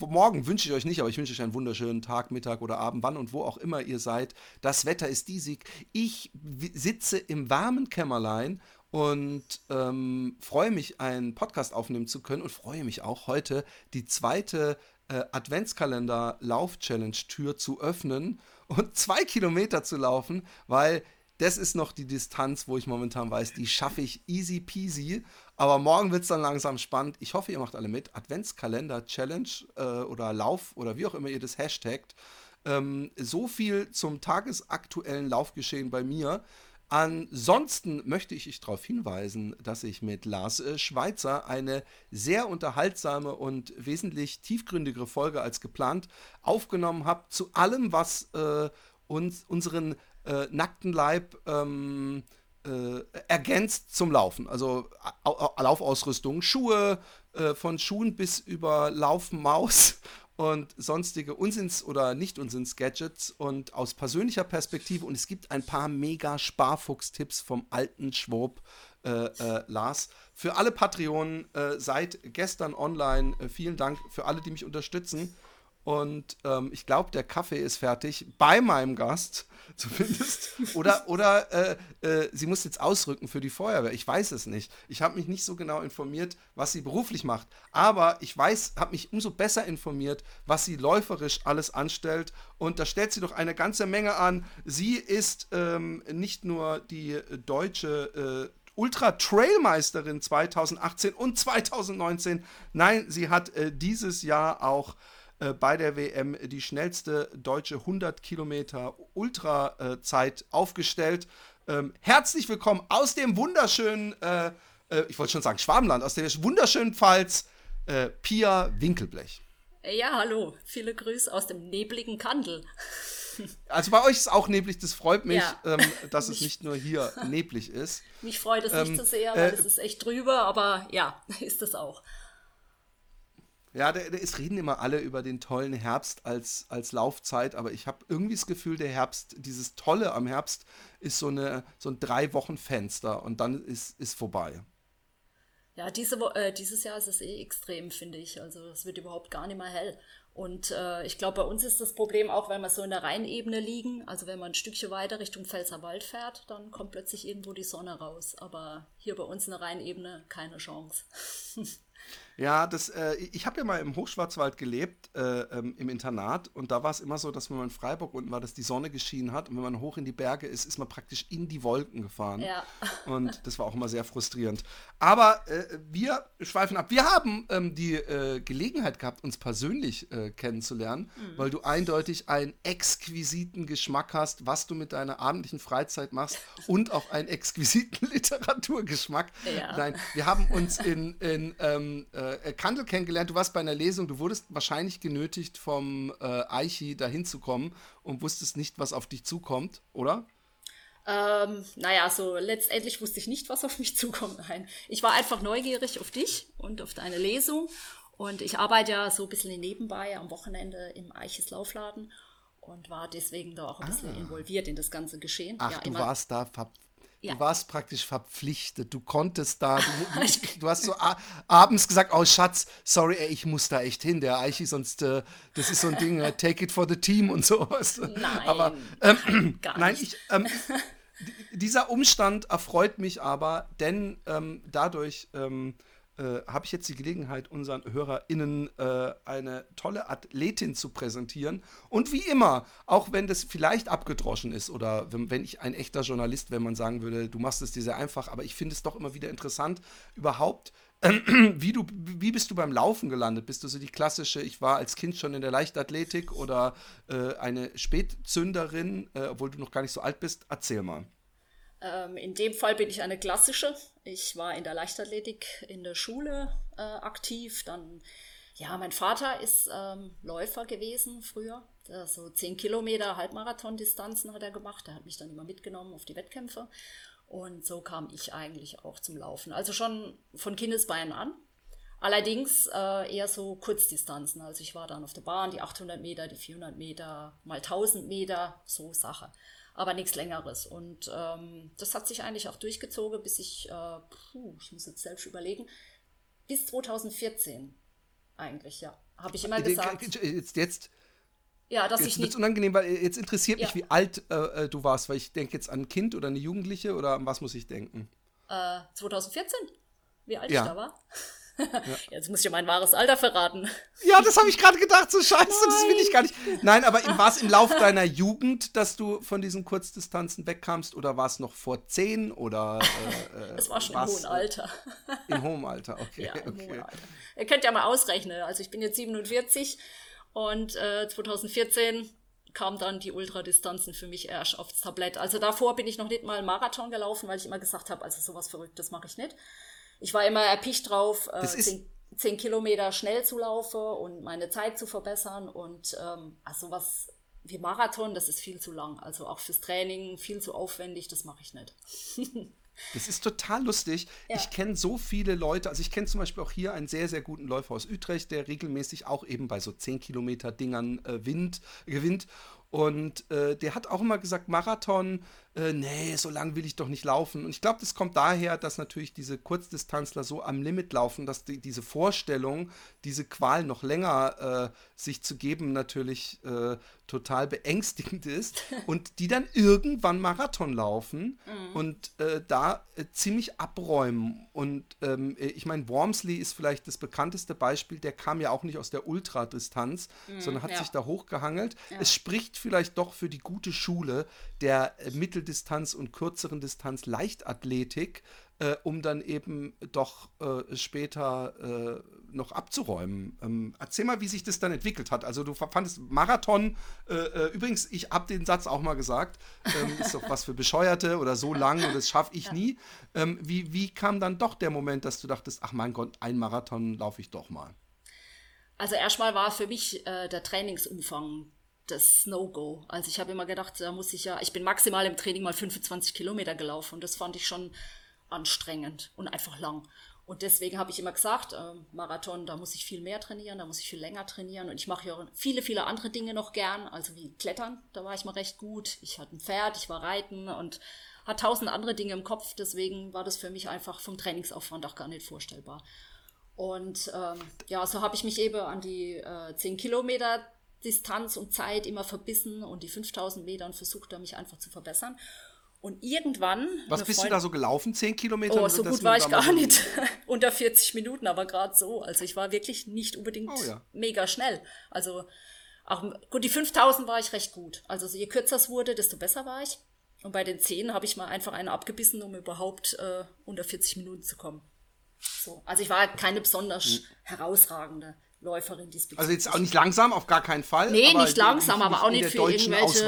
Morgen wünsche ich euch nicht, aber ich wünsche euch einen wunderschönen Tag, Mittag oder Abend, wann und wo auch immer ihr seid. Das Wetter ist diesig. Ich sitze im warmen Kämmerlein und ähm, freue mich, einen Podcast aufnehmen zu können und freue mich auch heute die zweite äh, Adventskalender-Lauf-Challenge-Tür zu öffnen und zwei Kilometer zu laufen, weil das ist noch die Distanz, wo ich momentan weiß, die schaffe ich easy peasy. Aber morgen wird es dann langsam spannend. Ich hoffe, ihr macht alle mit. Adventskalender-Challenge äh, oder Lauf oder wie auch immer ihr das hashtagt. Ähm, so viel zum tagesaktuellen Laufgeschehen bei mir. Ansonsten möchte ich euch darauf hinweisen, dass ich mit Lars äh, Schweitzer eine sehr unterhaltsame und wesentlich tiefgründigere Folge als geplant aufgenommen habe zu allem, was äh, uns unseren äh, nackten Leib ähm, äh, ergänzt zum Laufen. Also Laufausrüstung, Schuhe, äh, von Schuhen bis über Laufmaus und sonstige Unsinns- oder Nicht-Unsinns-Gadgets und aus persönlicher Perspektive. Und es gibt ein paar mega Sparfuchs-Tipps vom alten Schwob äh, äh, Lars. Für alle Patreonen äh, seit gestern online. Äh, vielen Dank für alle, die mich unterstützen. Und ähm, ich glaube, der Kaffee ist fertig bei meinem Gast zumindest. Oder, oder äh, äh, sie muss jetzt ausrücken für die Feuerwehr. Ich weiß es nicht. Ich habe mich nicht so genau informiert, was sie beruflich macht. Aber ich weiß, habe mich umso besser informiert, was sie läuferisch alles anstellt. Und da stellt sie doch eine ganze Menge an. Sie ist ähm, nicht nur die deutsche äh, Ultra-Trailmeisterin 2018 und 2019. Nein, sie hat äh, dieses Jahr auch äh, bei der WM die schnellste deutsche 100 Kilometer Ultrazeit aufgestellt. Ähm, herzlich willkommen aus dem wunderschönen, äh, äh, ich wollte schon sagen Schwabenland, aus dem wunderschönen Pfalz, äh, Pia Winkelblech. Ja, hallo, viele Grüße aus dem nebligen Kandel. Also bei euch ist es auch neblig, das freut mich, ja. ähm, dass es nicht nur hier neblig ist. Mich freut es ähm, nicht so sehr, weil äh, es ist echt drüber, aber ja, ist es auch. Ja, da, es reden immer alle über den tollen Herbst als, als Laufzeit, aber ich habe irgendwie das Gefühl, der Herbst, dieses Tolle am Herbst ist so, eine, so ein Drei-Wochen-Fenster und dann ist, ist vorbei. Ja, diese, äh, dieses Jahr ist es eh extrem, finde ich. Also es wird überhaupt gar nicht mehr hell. Und äh, ich glaube, bei uns ist das Problem auch, wenn wir so in der Rheinebene liegen, also wenn man ein Stückchen weiter Richtung Pfälzerwald fährt, dann kommt plötzlich irgendwo die Sonne raus. Aber hier bei uns in der Rheinebene keine Chance. Ja, das, äh, ich habe ja mal im Hochschwarzwald gelebt, äh, ähm, im Internat. Und da war es immer so, dass wenn man in Freiburg unten war, dass die Sonne geschienen hat. Und wenn man hoch in die Berge ist, ist man praktisch in die Wolken gefahren. Ja. Und das war auch immer sehr frustrierend. Aber äh, wir schweifen ab. Wir haben ähm, die äh, Gelegenheit gehabt, uns persönlich äh, kennenzulernen, mhm. weil du eindeutig einen exquisiten Geschmack hast, was du mit deiner abendlichen Freizeit machst und auch einen exquisiten Literaturgeschmack. Ja. Nein, wir haben uns in, in ähm, äh, äh, Kandel kennengelernt. Du warst bei einer Lesung, du wurdest wahrscheinlich genötigt, vom äh, Eichi dahin zu kommen und wusstest nicht, was auf dich zukommt, oder? Ähm, naja, so letztendlich wusste ich nicht, was auf mich zukommt. Nein, ich war einfach neugierig auf dich und auf deine Lesung. Und ich arbeite ja so ein bisschen nebenbei am Wochenende im Eiches Laufladen und war deswegen da auch ein bisschen ah. involviert in das ganze Geschehen. Ach, ja, du warst da ja. Du warst praktisch verpflichtet. Du konntest da, du, du, du hast so abends gesagt, oh Schatz, sorry, ey, ich muss da echt hin, der Eichi, sonst, äh, das ist so ein Ding, äh, take it for the team und sowas. Nein, aber, ähm, nein, ich, ähm, dieser Umstand erfreut mich aber, denn ähm, dadurch ähm, äh, habe ich jetzt die Gelegenheit, unseren HörerInnen äh, eine tolle Athletin zu präsentieren. Und wie immer, auch wenn das vielleicht abgedroschen ist oder wenn, wenn ich ein echter Journalist, wenn man sagen würde, du machst es dir sehr einfach, aber ich finde es doch immer wieder interessant, überhaupt wie, du, wie bist du beim Laufen gelandet? Bist du so die klassische, ich war als Kind schon in der Leichtathletik oder äh, eine Spätzünderin, äh, obwohl du noch gar nicht so alt bist? Erzähl mal. Ähm, in dem Fall bin ich eine klassische. Ich war in der Leichtathletik in der Schule äh, aktiv. Dann, ja, mein Vater ist ähm, Läufer gewesen früher. So 10 Kilometer Halbmarathon-Distanzen hat er gemacht. Er hat mich dann immer mitgenommen auf die Wettkämpfe. Und so kam ich eigentlich auch zum Laufen. Also schon von Kindesbeinen an. Allerdings äh, eher so Kurzdistanzen. Also ich war dann auf der Bahn, die 800 Meter, die 400 Meter, mal 1000 Meter, so Sache. Aber nichts Längeres. Und ähm, das hat sich eigentlich auch durchgezogen, bis ich, äh, puh, ich muss jetzt selbst überlegen, bis 2014 eigentlich, ja. Habe ich immer gesagt. Jetzt, jetzt ja, dass jetzt ich nicht. unangenehm, weil jetzt interessiert mich, ja. wie alt äh, äh, du warst, weil ich denke jetzt an ein Kind oder eine Jugendliche oder an was muss ich denken? Äh, 2014? Wie alt ja. ich da war? Ja. Jetzt muss ich ja mein wahres Alter verraten. Ja, das habe ich gerade gedacht, so scheiße, Nein. das will ich gar nicht. Nein, aber war es im Lauf deiner Jugend, dass du von diesen Kurzdistanzen wegkamst oder war es noch vor zehn oder? Äh, es war schon im hohen Alter. Im hohen Alter, okay. Ja, im okay. hohen Alter. Ihr könnt ja mal ausrechnen. Also ich bin jetzt 47 und äh, 2014 kam dann die Ultradistanzen für mich erst aufs Tablett. Also davor bin ich noch nicht mal Marathon gelaufen, weil ich immer gesagt habe, also sowas Verrücktes mache ich nicht. Ich war immer erpicht drauf, äh, zehn, zehn, Kilometer schnell zu laufen und meine Zeit zu verbessern. Und ähm, also was wie Marathon, das ist viel zu lang. Also auch fürs Training viel zu aufwendig, das mache ich nicht. Das ist total lustig. Ja. Ich kenne so viele Leute, also ich kenne zum Beispiel auch hier einen sehr, sehr guten Läufer aus Utrecht, der regelmäßig auch eben bei so 10 Kilometer Dingern äh, Wind, gewinnt. Und äh, der hat auch immer gesagt, Marathon, äh, nee, so lang will ich doch nicht laufen. Und ich glaube, das kommt daher, dass natürlich diese Kurzdistanzler so am Limit laufen, dass die, diese Vorstellung, diese Qual noch länger äh, sich zu geben, natürlich äh, total beängstigend ist. und die dann irgendwann Marathon laufen mhm. und äh, da äh, ziemlich abräumen. Und ähm, ich meine, Wormsley ist vielleicht das bekannteste Beispiel, der kam ja auch nicht aus der Ultradistanz, mhm, sondern hat ja. sich da hochgehangelt. Ja. Es spricht vielleicht doch für die gute Schule der Mittel Mitteldistanz und kürzeren Distanz Leichtathletik, äh, um dann eben doch äh, später äh, noch abzuräumen. Ähm, erzähl mal, wie sich das dann entwickelt hat. Also du fandest Marathon, äh, äh, übrigens, ich habe den Satz auch mal gesagt, ähm, ist doch was für Bescheuerte oder so lang und das schaffe ich nie. Ähm, wie, wie kam dann doch der Moment, dass du dachtest, ach mein Gott, ein Marathon laufe ich doch mal? Also erstmal war für mich äh, der Trainingsumfang das No-Go. Also ich habe immer gedacht, da muss ich ja, ich bin maximal im Training mal 25 Kilometer gelaufen und das fand ich schon anstrengend und einfach lang. Und deswegen habe ich immer gesagt, äh, Marathon, da muss ich viel mehr trainieren, da muss ich viel länger trainieren. Und ich mache ja viele, viele andere Dinge noch gern, also wie Klettern, da war ich mal recht gut. Ich hatte ein Pferd, ich war Reiten und hatte tausend andere Dinge im Kopf. Deswegen war das für mich einfach vom Trainingsaufwand auch gar nicht vorstellbar. Und ähm, ja, so habe ich mich eben an die äh, 10 Kilometer Distanz und Zeit immer verbissen und die 5000 Meter und versucht da mich einfach zu verbessern. Und irgendwann. Was bist Freundin, du da so gelaufen? Zehn Kilometer? Oh, so gut war ich gar nicht. Unter 40 Minuten, aber gerade so. Also ich war wirklich nicht unbedingt oh, ja. mega schnell. Also auch, gut, die 5000 war ich recht gut. Also je kürzer es wurde, desto besser war ich. Und bei den 10 habe ich mal einfach eine abgebissen, um überhaupt äh, unter 40 Minuten zu kommen. So. Also ich war keine besonders mhm. herausragende. Läuferin diesbezüglich. Also jetzt auch nicht langsam, auf gar keinen Fall. Nee, nicht langsam, aber auch nicht für irgendwelche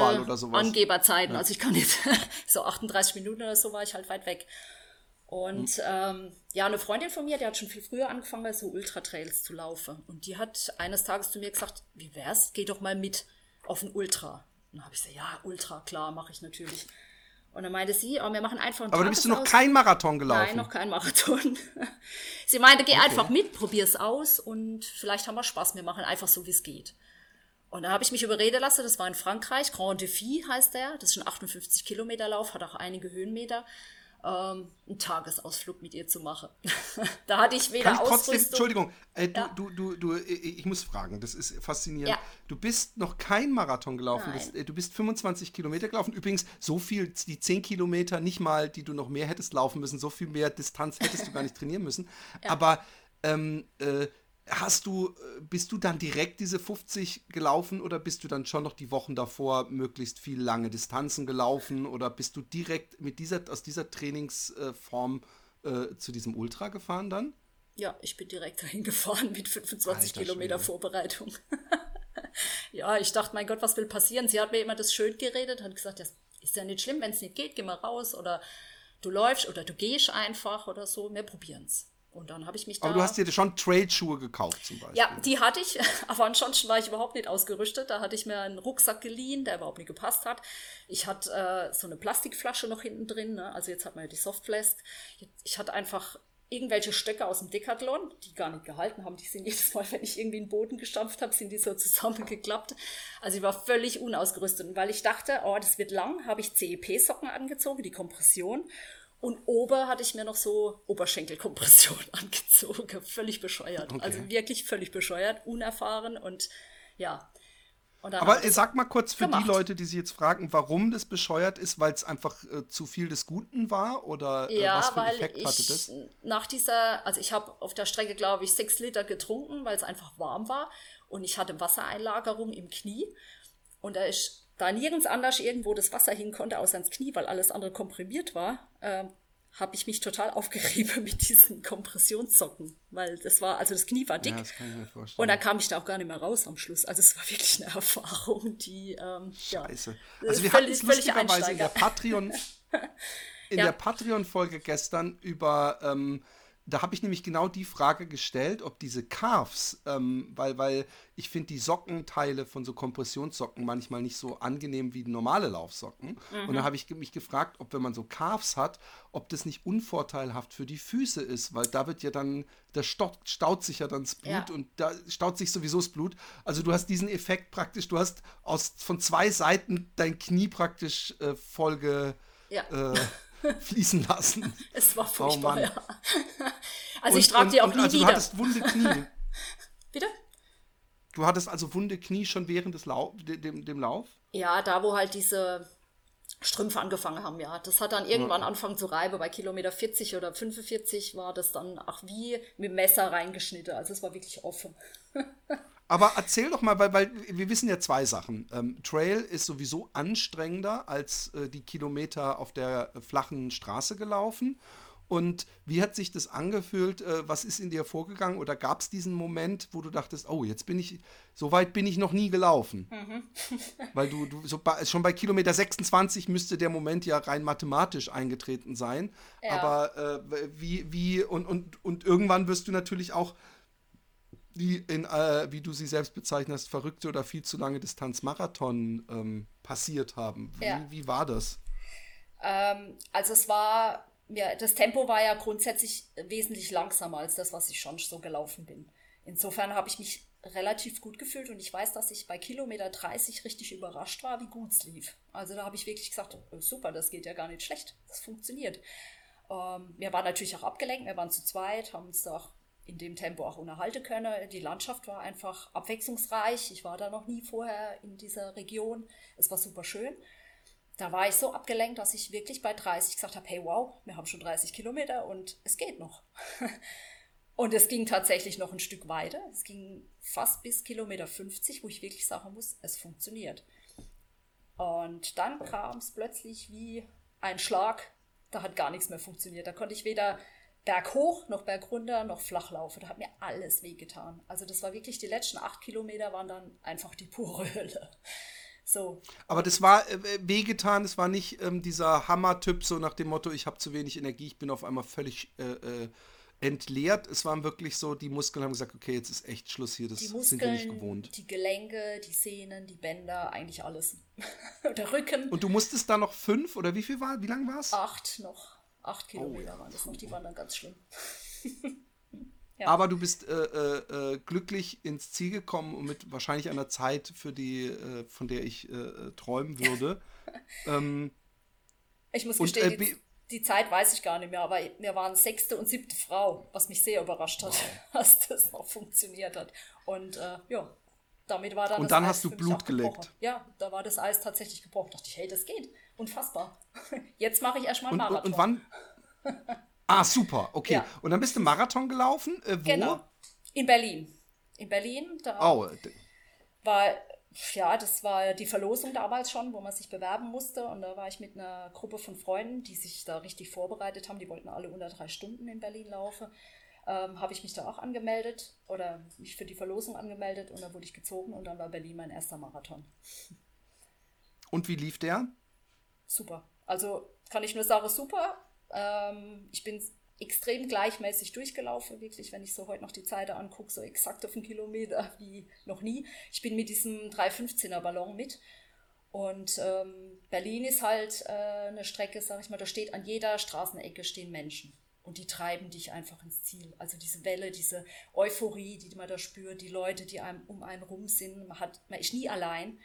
Angeberzeiten. Ja. Also ich kann jetzt so 38 Minuten oder so war ich halt weit weg. Und mhm. ähm, ja, eine Freundin von mir, die hat schon viel früher angefangen, so Ultra-Trails zu laufen. Und die hat eines Tages zu mir gesagt, wie wär's, geh doch mal mit auf ein Ultra. Und dann habe ich gesagt, ja, Ultra, klar, mache ich natürlich. Und dann meinte sie, oh, wir machen einfach einen Aber du bist du noch kein Marathon gelaufen? Nein, noch kein Marathon. sie meinte, geh okay. einfach mit, probier's aus und vielleicht haben wir Spaß. Wir machen einfach so, wie es geht. Und da habe ich mich überreden lassen, das war in Frankreich, Grand Défi heißt der, das ist ein 58 Kilometer Lauf, hat auch einige Höhenmeter ähm, einen Tagesausflug mit ihr zu machen. da hatte ich weder Kann ich trotzdem, Ausrüstung. Entschuldigung, äh, du, ja. du, du, du, ich muss fragen, das ist faszinierend. Ja. Du bist noch kein Marathon gelaufen, das, äh, du bist 25 Kilometer gelaufen. Übrigens, so viel, die 10 Kilometer, nicht mal, die du noch mehr hättest laufen müssen, so viel mehr Distanz hättest du gar nicht trainieren müssen. Ja. Aber ähm, äh, hast du, äh, bist du dann direkt diese 50 gelaufen oder bist du dann schon noch die Wochen davor möglichst viel lange Distanzen gelaufen oder bist du direkt mit dieser, aus dieser Trainingsform äh, zu diesem Ultra gefahren dann? Ja, ich bin direkt dahin gefahren mit 25 Alter Kilometer Schwede. Vorbereitung. ja, ich dachte, mein Gott, was will passieren? Sie hat mir immer das schön geredet, hat gesagt, das ist ja nicht schlimm, wenn es nicht geht, geh mal raus oder du läufst oder du gehst einfach oder so, wir probieren es. Und dann habe ich mich da. Aber du hast dir schon Trailschuhe gekauft zum Beispiel. Ja, die hatte ich, aber ansonsten war ich überhaupt nicht ausgerüstet. Da hatte ich mir einen Rucksack geliehen, der überhaupt nicht gepasst hat. Ich hatte äh, so eine Plastikflasche noch hinten drin, ne? also jetzt hat man ja die Softflask. Ich hatte einfach irgendwelche Stöcke aus dem Decathlon, die gar nicht gehalten haben. Die sind jedes Mal, wenn ich irgendwie in den Boden gestampft habe, sind die so zusammengeklappt. Also ich war völlig unausgerüstet. Und weil ich dachte, oh, das wird lang, habe ich CEP-Socken angezogen, die Kompression. Und ober hatte ich mir noch so Oberschenkelkompression angezogen. Völlig bescheuert. Okay. Also wirklich völlig bescheuert, unerfahren und ja. Und Aber sag mal kurz für gemacht. die Leute, die sich jetzt fragen, warum das bescheuert ist, weil es einfach äh, zu viel des Guten war oder äh, ja, was für einen Effekt ich, hatte das? Nach dieser, also ich habe auf der Strecke, glaube ich, sechs Liter getrunken, weil es einfach warm war und ich hatte Wassereinlagerung im Knie und da ist da nirgends anders irgendwo das Wasser hin konnte, außer ins Knie, weil alles andere komprimiert war, äh, habe ich mich total aufgerieben mit diesen Kompressionssocken, weil das war, also das Knie war dick. Ja, das kann ich mir vorstellen. Und dann kam ich da auch gar nicht mehr raus am Schluss. Also es war wirklich eine Erfahrung, die ähm, Scheiße. Ja, also wir hatten es lustigerweise in der Patreon, in ja. der Patreon-Folge gestern über ähm, da habe ich nämlich genau die Frage gestellt, ob diese Calves, ähm, weil, weil ich finde die Sockenteile von so Kompressionssocken manchmal nicht so angenehm wie normale Laufsocken. Mhm. Und dann habe ich mich gefragt, ob wenn man so Calves hat, ob das nicht unvorteilhaft für die Füße ist, weil da wird ja dann, da staut, staut sich ja dann das Blut ja. und da staut sich sowieso das Blut. Also du hast diesen Effekt praktisch, du hast aus, von zwei Seiten dein Knie praktisch äh, Folge. Ja. Äh, fließen lassen. Es war oh furchtbar, oh ja. Also und, ich trage die auch nie also wieder. Du hattest wunde Knie. Bitte? Du hattest also wunde Knie schon während des Lau dem, dem Lauf? Ja, da wo halt diese Strümpfe angefangen haben, ja. Das hat dann irgendwann ja. angefangen zu reiben. Bei Kilometer 40 oder 45 war das dann, ach wie, mit Messer reingeschnitten. Also es war wirklich offen. Aber erzähl doch mal, weil, weil wir wissen ja zwei Sachen. Ähm, Trail ist sowieso anstrengender als äh, die Kilometer auf der flachen Straße gelaufen. Und wie hat sich das angefühlt? Äh, was ist in dir vorgegangen? Oder gab es diesen Moment, wo du dachtest, oh, jetzt bin ich, so weit bin ich noch nie gelaufen? Mhm. Weil du, du so bei, schon bei Kilometer 26 müsste der Moment ja rein mathematisch eingetreten sein. Ja. Aber äh, wie, wie, und, und, und irgendwann wirst du natürlich auch wie, in, äh, wie du sie selbst bezeichnest, verrückte oder viel zu lange Distanzmarathon ähm, passiert haben. Wie, ja. wie war das? Ähm, also es war, ja, das Tempo war ja grundsätzlich wesentlich langsamer als das, was ich schon so gelaufen bin. Insofern habe ich mich relativ gut gefühlt und ich weiß, dass ich bei Kilometer 30 richtig überrascht war, wie gut es lief. Also da habe ich wirklich gesagt, oh, super, das geht ja gar nicht schlecht, das funktioniert. Ähm, wir waren natürlich auch abgelenkt, wir waren zu zweit, haben uns da auch in dem Tempo auch unterhalten können. Die Landschaft war einfach abwechslungsreich. Ich war da noch nie vorher in dieser Region. Es war super schön. Da war ich so abgelenkt, dass ich wirklich bei 30 gesagt habe, hey wow, wir haben schon 30 Kilometer und es geht noch. und es ging tatsächlich noch ein Stück weiter. Es ging fast bis Kilometer 50, wo ich wirklich sagen muss, es funktioniert. Und dann kam es plötzlich wie ein Schlag. Da hat gar nichts mehr funktioniert. Da konnte ich weder berghoch, noch bergunter, noch flach laufe. Da hat mir alles wehgetan. Also das war wirklich, die letzten acht Kilometer waren dann einfach die pure Hölle. So. Aber das war äh, wehgetan, es war nicht ähm, dieser Hammer-Typ, so nach dem Motto, ich habe zu wenig Energie, ich bin auf einmal völlig äh, äh, entleert. Es waren wirklich so, die Muskeln haben gesagt, okay, jetzt ist echt Schluss hier, das Muskeln, sind wir nicht gewohnt. Die Gelenke, die Sehnen, die Bänder, eigentlich alles. Der Rücken. Und du musstest da noch fünf oder wie viel war, wie lang war es? Acht noch. Acht oh Kilometer oh, waren das noch, die waren dann ganz schlimm. ja. Aber du bist äh, äh, äh, glücklich ins Ziel gekommen und mit wahrscheinlich einer Zeit, für die, äh, von der ich äh, träumen würde. ähm, ich muss gestehen, und, die, die, Zeit weiß ich gar nicht mehr, aber wir waren sechste und siebte Frau, was mich sehr überrascht hat, wow. dass das noch funktioniert hat. Und ja, damit war dann Und dann Eis hast du Blut geleckt. Ja, da war das Eis tatsächlich gebrochen. Da dachte ich, hey, das geht. Unfassbar. Jetzt mache ich erstmal einen Marathon. Und, und wann? Ah, super. Okay. Ja. Und dann bist du Marathon gelaufen? Äh, wo? Genau. In Berlin. In Berlin. Da oh. war, ja, das war die Verlosung damals schon, wo man sich bewerben musste. Und da war ich mit einer Gruppe von Freunden, die sich da richtig vorbereitet haben. Die wollten alle unter drei Stunden in Berlin laufen. Ähm, habe ich mich da auch angemeldet oder mich für die Verlosung angemeldet und dann wurde ich gezogen und dann war Berlin mein erster Marathon. Und wie lief der? Super. Also kann ich nur sagen, super. Ähm, ich bin extrem gleichmäßig durchgelaufen, wirklich, wenn ich so heute noch die Zeit angucke, so exakt auf einen Kilometer wie noch nie. Ich bin mit diesem 315er Ballon mit. Und ähm, Berlin ist halt äh, eine Strecke, sag ich mal, da steht an jeder Straßenecke stehen Menschen. Und die treiben dich einfach ins Ziel. Also diese Welle, diese Euphorie, die man da spürt, die Leute, die einem um einen rum sind, man, hat, man ist nie allein.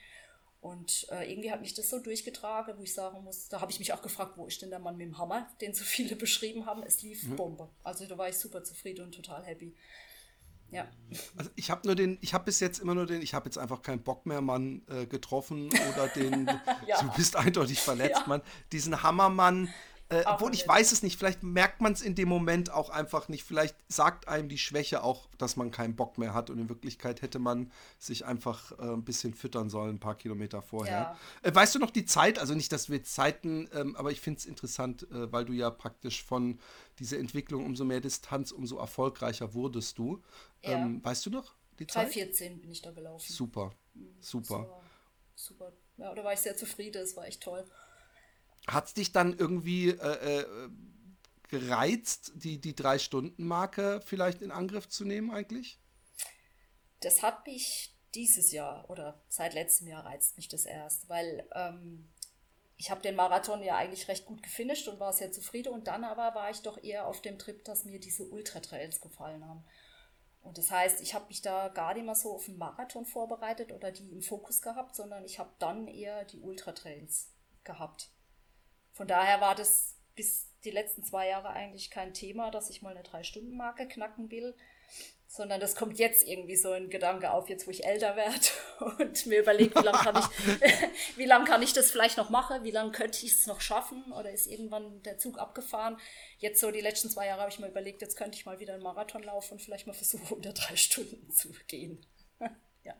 Und äh, irgendwie hat mich das so durchgetragen, wo ich sagen muss, da habe ich mich auch gefragt, wo ist denn der Mann mit dem Hammer, den so viele beschrieben haben. Es lief mhm. Bombe. Also da war ich super zufrieden und total happy. Ja. Also ich habe nur den, ich habe bis jetzt immer nur den, ich habe jetzt einfach keinen Bock mehr, Mann, äh, getroffen oder den, ja. du bist eindeutig verletzt, ja. Mann. Diesen Hammermann, äh, obwohl ich weiß es nicht, vielleicht merkt man es in dem Moment auch einfach nicht. Vielleicht sagt einem die Schwäche auch, dass man keinen Bock mehr hat und in Wirklichkeit hätte man sich einfach äh, ein bisschen füttern sollen, ein paar Kilometer vorher. Ja. Äh, weißt du noch die Zeit? Also nicht, dass wir Zeiten, ähm, aber ich finde es interessant, äh, weil du ja praktisch von dieser Entwicklung umso mehr Distanz, umso erfolgreicher wurdest du. Ja. Ähm, weißt du noch die Zeit? 3,14 bin ich da gelaufen. Super, mhm. super. Super. Ja, da war ich sehr zufrieden, es war echt toll. Hat es dich dann irgendwie äh, äh, gereizt, die, die Drei-Stunden-Marke vielleicht in Angriff zu nehmen eigentlich? Das hat mich dieses Jahr oder seit letztem Jahr reizt mich das erst, weil ähm, ich habe den Marathon ja eigentlich recht gut gefinisht und war sehr zufrieden und dann aber war ich doch eher auf dem Trip, dass mir diese Ultra-Trails gefallen haben. Und das heißt, ich habe mich da gar nicht mehr so auf den Marathon vorbereitet oder die im Fokus gehabt, sondern ich habe dann eher die Ultra-Trails gehabt. Von daher war das bis die letzten zwei Jahre eigentlich kein Thema, dass ich mal eine Drei-Stunden-Marke knacken will, sondern das kommt jetzt irgendwie so ein Gedanke auf, jetzt wo ich älter werde und mir überlege, wie lange kann ich, wie kann ich das vielleicht noch machen, wie lange könnte ich es noch schaffen oder ist irgendwann der Zug abgefahren. Jetzt so die letzten zwei Jahre habe ich mir überlegt, jetzt könnte ich mal wieder einen Marathon laufen und vielleicht mal versuchen, unter drei Stunden zu gehen. ja.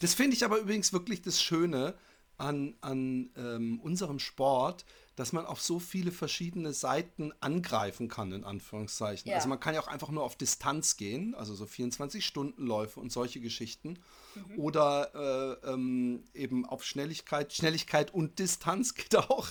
Das finde ich aber übrigens wirklich das Schöne an, an ähm, unserem Sport, dass man auf so viele verschiedene Seiten angreifen kann, in Anführungszeichen. Ja. Also man kann ja auch einfach nur auf Distanz gehen, also so 24-Stunden-Läufe und solche Geschichten. Mhm. Oder äh, ähm, eben auf Schnelligkeit. Schnelligkeit und Distanz geht auch.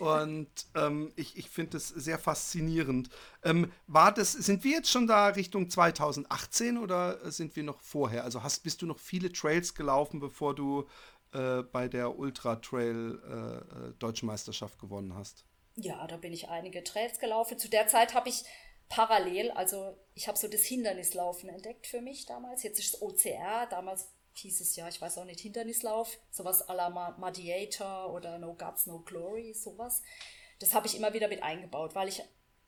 Und ähm, ich, ich finde das sehr faszinierend. Ähm, war das, sind wir jetzt schon da Richtung 2018 oder sind wir noch vorher? Also hast, bist du noch viele Trails gelaufen, bevor du äh, bei der Ultra Trail äh, äh, Deutschen Meisterschaft gewonnen hast. Ja, da bin ich einige Trails gelaufen. Zu der Zeit habe ich parallel, also ich habe so das Hindernislaufen entdeckt für mich damals. Jetzt ist es OCR, damals hieß es ja, ich weiß auch nicht, Hindernislauf, sowas à la Mediator oder No Guts, No Glory, sowas. Das habe ich immer wieder mit eingebaut, weil ich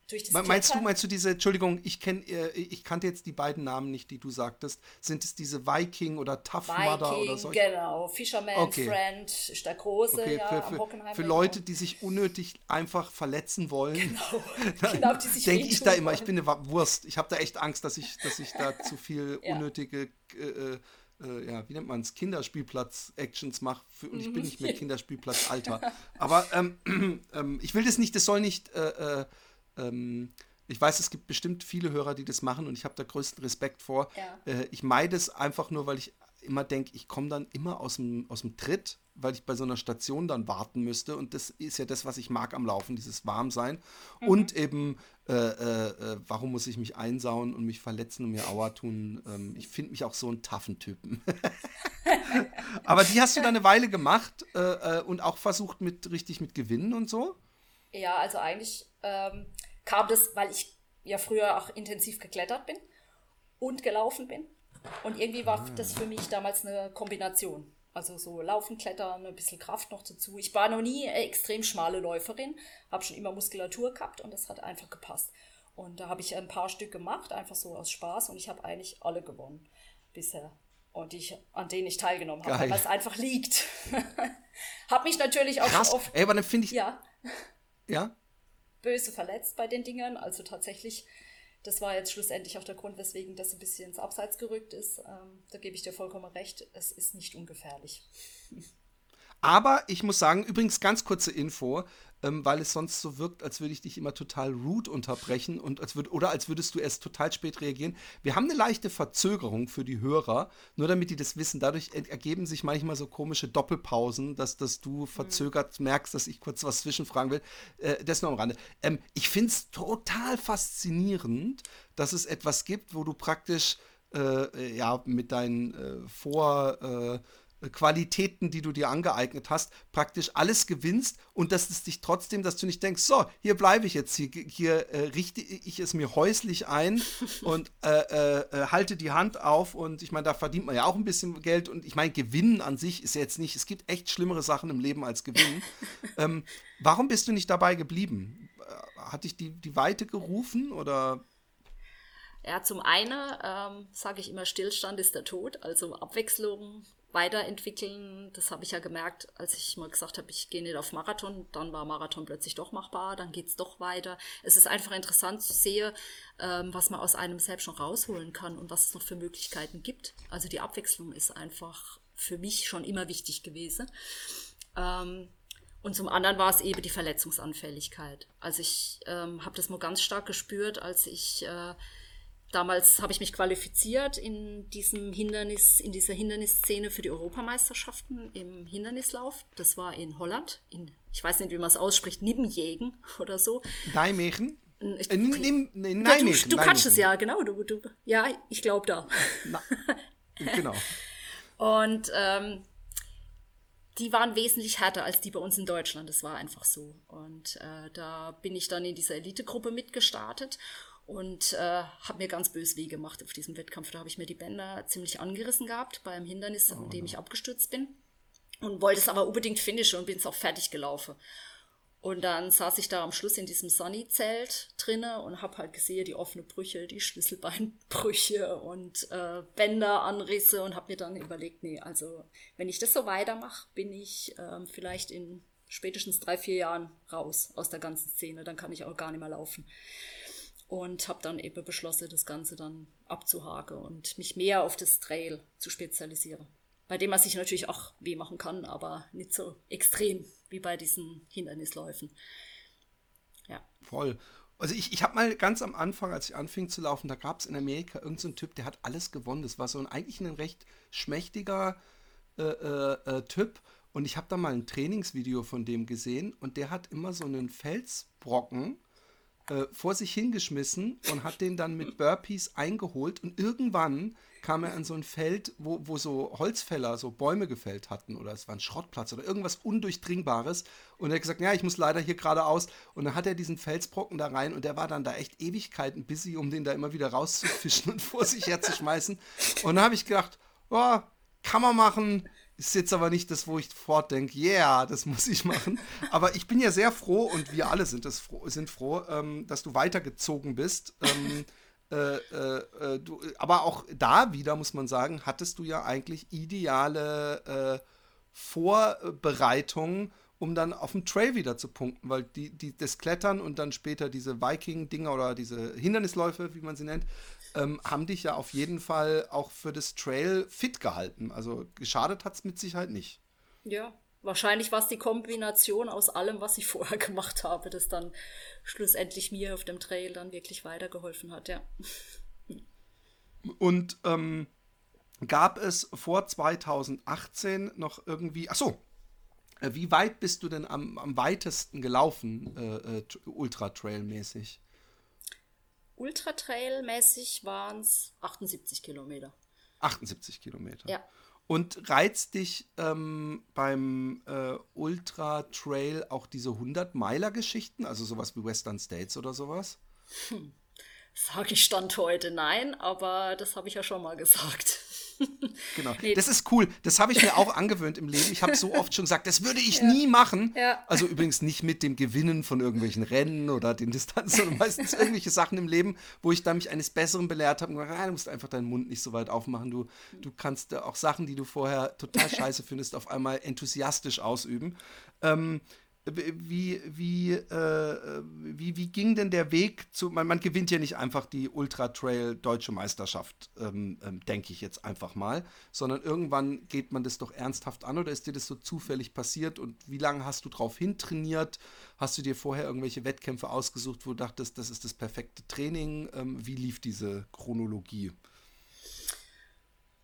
durch das Meinst du, meinst du diese, Entschuldigung, ich kenne, äh, ich kannte jetzt die beiden Namen nicht, die du sagtest. Sind es diese Viking oder Tough Viking, Mudder oder so? genau. Fisherman okay. Friend ist der große, okay, ja, für, am Hockenheim. Für Leute, die sich unnötig einfach verletzen wollen. Genau, genau die sich Denke ich da immer, ich bin eine Wurst. Ich habe da echt Angst, dass ich, dass ich da zu viel ja. unnötige äh, äh, ja, wie nennt man es, Kinderspielplatz-Actions mache. Und ich bin nicht mehr Kinderspielplatz-Alter. Aber ähm, ähm, ich will das nicht, das soll nicht äh, äh ähm, ich weiß, es gibt bestimmt viele Hörer, die das machen und ich habe da größten Respekt vor. Ja. Äh, ich meide es einfach nur, weil ich immer denke, ich komme dann immer aus dem, aus dem Tritt, weil ich bei so einer Station dann warten müsste. Und das ist ja das, was ich mag am Laufen, dieses Warmsein. Mhm. Und eben, äh, äh, äh, warum muss ich mich einsauen und mich verletzen und mir Aua tun? Ähm, ich finde mich auch so einen taffen Typen. Aber die hast du dann eine Weile gemacht äh, äh, und auch versucht mit richtig mit Gewinnen und so? Ja, also eigentlich ähm, kam das, weil ich ja früher auch intensiv geklettert bin und gelaufen bin. Und irgendwie war ah. das für mich damals eine Kombination. Also so Laufen, Klettern, ein bisschen Kraft noch dazu. Ich war noch nie extrem schmale Läuferin, habe schon immer Muskulatur gehabt und das hat einfach gepasst. Und da habe ich ein paar Stück gemacht, einfach so aus Spaß und ich habe eigentlich alle gewonnen bisher. Und ich, an denen ich teilgenommen habe, weil es einfach liegt. habe mich natürlich auch Krass. oft. Ey, aber dann finde ich. Ja. Ja böse verletzt bei den Dingern. Also tatsächlich, das war jetzt schlussendlich auch der Grund, weswegen das ein bisschen ins Abseits gerückt ist. Ähm, da gebe ich dir vollkommen recht, es ist nicht ungefährlich. Aber ich muss sagen, übrigens ganz kurze Info, ähm, weil es sonst so wirkt, als würde ich dich immer total rude unterbrechen und als würd, oder als würdest du erst total spät reagieren. Wir haben eine leichte Verzögerung für die Hörer, nur damit die das wissen. Dadurch ergeben sich manchmal so komische Doppelpausen, dass, dass du mhm. verzögert merkst, dass ich kurz was zwischenfragen will. Äh, das nur am Rande. Ähm, ich finde es total faszinierend, dass es etwas gibt, wo du praktisch äh, ja mit deinen äh, Vor äh, Qualitäten, die du dir angeeignet hast, praktisch alles gewinnst und dass es dich trotzdem, dass du nicht denkst, so, hier bleibe ich jetzt, hier, hier äh, richte ich es mir häuslich ein und äh, äh, äh, halte die Hand auf und ich meine, da verdient man ja auch ein bisschen Geld und ich meine, Gewinnen an sich ist jetzt nicht, es gibt echt schlimmere Sachen im Leben als Gewinnen. ähm, warum bist du nicht dabei geblieben? Äh, hat dich die, die Weite gerufen oder ja, zum einen ähm, sage ich immer, Stillstand ist der Tod, also Abwechslung weiterentwickeln. Das habe ich ja gemerkt, als ich mal gesagt habe, ich gehe nicht auf Marathon. Dann war Marathon plötzlich doch machbar, dann geht's doch weiter. Es ist einfach interessant zu sehen, ähm, was man aus einem selbst schon rausholen kann und was es noch für Möglichkeiten gibt. Also die Abwechslung ist einfach für mich schon immer wichtig gewesen. Ähm, und zum anderen war es eben die Verletzungsanfälligkeit. Also ich ähm, habe das mal ganz stark gespürt, als ich äh, Damals habe ich mich qualifiziert in diesem Hindernis, in dieser Hindernisszene für die Europameisterschaften im Hindernislauf. Das war in Holland, in, ich weiß nicht, wie man es ausspricht, Nibbenjägen oder so. Nijmegen? Ich, äh, ja, du, du kannst es ja, genau. Du, du, ja, ich glaube da. Na, genau. Und ähm, die waren wesentlich härter als die bei uns in Deutschland. Das war einfach so. Und äh, da bin ich dann in dieser Elitegruppe mitgestartet und äh, habe mir ganz bös weh gemacht auf diesem Wettkampf. Da habe ich mir die Bänder ziemlich angerissen gehabt beim Hindernis, an dem ich abgestürzt bin und wollte es aber unbedingt finishen und bin es auch fertig gelaufen. Und dann saß ich da am Schluss in diesem Sunny-Zelt drinne und habe halt gesehen, die offene Brüche, die Schlüsselbeinbrüche und äh, Bänderanrisse und habe mir dann überlegt, nee, also wenn ich das so weitermache, bin ich ähm, vielleicht in spätestens drei, vier Jahren raus aus der ganzen Szene. Dann kann ich auch gar nicht mehr laufen und habe dann eben beschlossen, das Ganze dann abzuhaken und mich mehr auf das Trail zu spezialisieren. Bei dem man sich natürlich auch weh machen kann, aber nicht so extrem wie bei diesen Hindernisläufen. Ja. Voll. Also ich, ich habe mal ganz am Anfang, als ich anfing zu laufen, da gab es in Amerika irgendeinen so Typ, der hat alles gewonnen. Das war so ein eigentlich ein recht schmächtiger äh, äh, äh, Typ. Und ich habe da mal ein Trainingsvideo von dem gesehen und der hat immer so einen Felsbrocken äh, vor sich hingeschmissen und hat den dann mit Burpees eingeholt. Und irgendwann kam er an so ein Feld, wo, wo so Holzfäller so Bäume gefällt hatten oder es war ein Schrottplatz oder irgendwas Undurchdringbares. Und er hat gesagt, ja, ich muss leider hier geradeaus. Und dann hat er diesen Felsbrocken da rein und der war dann da echt Ewigkeiten busy, um den da immer wieder rauszufischen und vor sich herzuschmeißen und dann habe ich gedacht, oh, kann man machen, ist jetzt aber nicht das, wo ich fortdenke, yeah, das muss ich machen. Aber ich bin ja sehr froh und wir alle sind, das froh, sind froh, ähm, dass du weitergezogen bist. Ähm, äh, äh, äh, du, aber auch da wieder, muss man sagen, hattest du ja eigentlich ideale äh, Vorbereitungen, um dann auf dem Trail wieder zu punkten, weil die, die, das Klettern und dann später diese Viking-Dinger oder diese Hindernisläufe, wie man sie nennt, ähm, haben dich ja auf jeden Fall auch für das Trail fit gehalten. Also geschadet hat es mit Sicherheit nicht. Ja, wahrscheinlich war es die Kombination aus allem, was ich vorher gemacht habe, das dann schlussendlich mir auf dem Trail dann wirklich weitergeholfen hat, ja. Und ähm, gab es vor 2018 noch irgendwie, ach so, äh, wie weit bist du denn am, am weitesten gelaufen, äh, äh, Ultra-Trail-mäßig? Ultra-Trail-mäßig waren es 78 Kilometer. 78 Kilometer. Ja. Und reizt dich ähm, beim äh, Ultra Trail auch diese 100-Meiler-Geschichten, also sowas wie Western States oder sowas? Hm. Sage ich Stand heute nein, aber das habe ich ja schon mal gesagt. Genau. Nee. Das ist cool. Das habe ich mir auch angewöhnt im Leben. Ich habe so oft schon gesagt, das würde ich ja. nie machen. Ja. Also übrigens nicht mit dem Gewinnen von irgendwelchen Rennen oder den Distanzen, sondern meistens irgendwelche Sachen im Leben, wo ich dann mich eines Besseren belehrt habe und gesagt, ah, du musst einfach deinen Mund nicht so weit aufmachen. Du, du kannst auch Sachen, die du vorher total scheiße findest, auf einmal enthusiastisch ausüben. Ähm, wie, wie, äh, wie, wie ging denn der Weg zu, man, man gewinnt ja nicht einfach die Ultra Trail Deutsche Meisterschaft, ähm, ähm, denke ich jetzt einfach mal, sondern irgendwann geht man das doch ernsthaft an oder ist dir das so zufällig passiert und wie lange hast du drauf hintrainiert? Hast du dir vorher irgendwelche Wettkämpfe ausgesucht, wo du dachtest, das ist das perfekte Training? Ähm, wie lief diese Chronologie?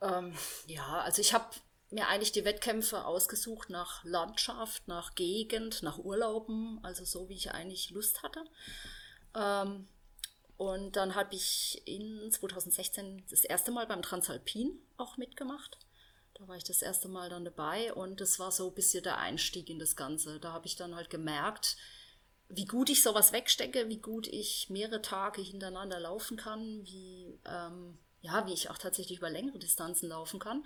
Ähm, ja, also ich habe mir eigentlich die Wettkämpfe ausgesucht nach Landschaft, nach Gegend, nach Urlauben, also so wie ich eigentlich Lust hatte. Ähm, und dann habe ich in 2016 das erste Mal beim Transalpin auch mitgemacht. Da war ich das erste Mal dann dabei und das war so ein bisschen der Einstieg in das Ganze. Da habe ich dann halt gemerkt, wie gut ich sowas wegstecke, wie gut ich mehrere Tage hintereinander laufen kann, wie, ähm, ja, wie ich auch tatsächlich über längere Distanzen laufen kann.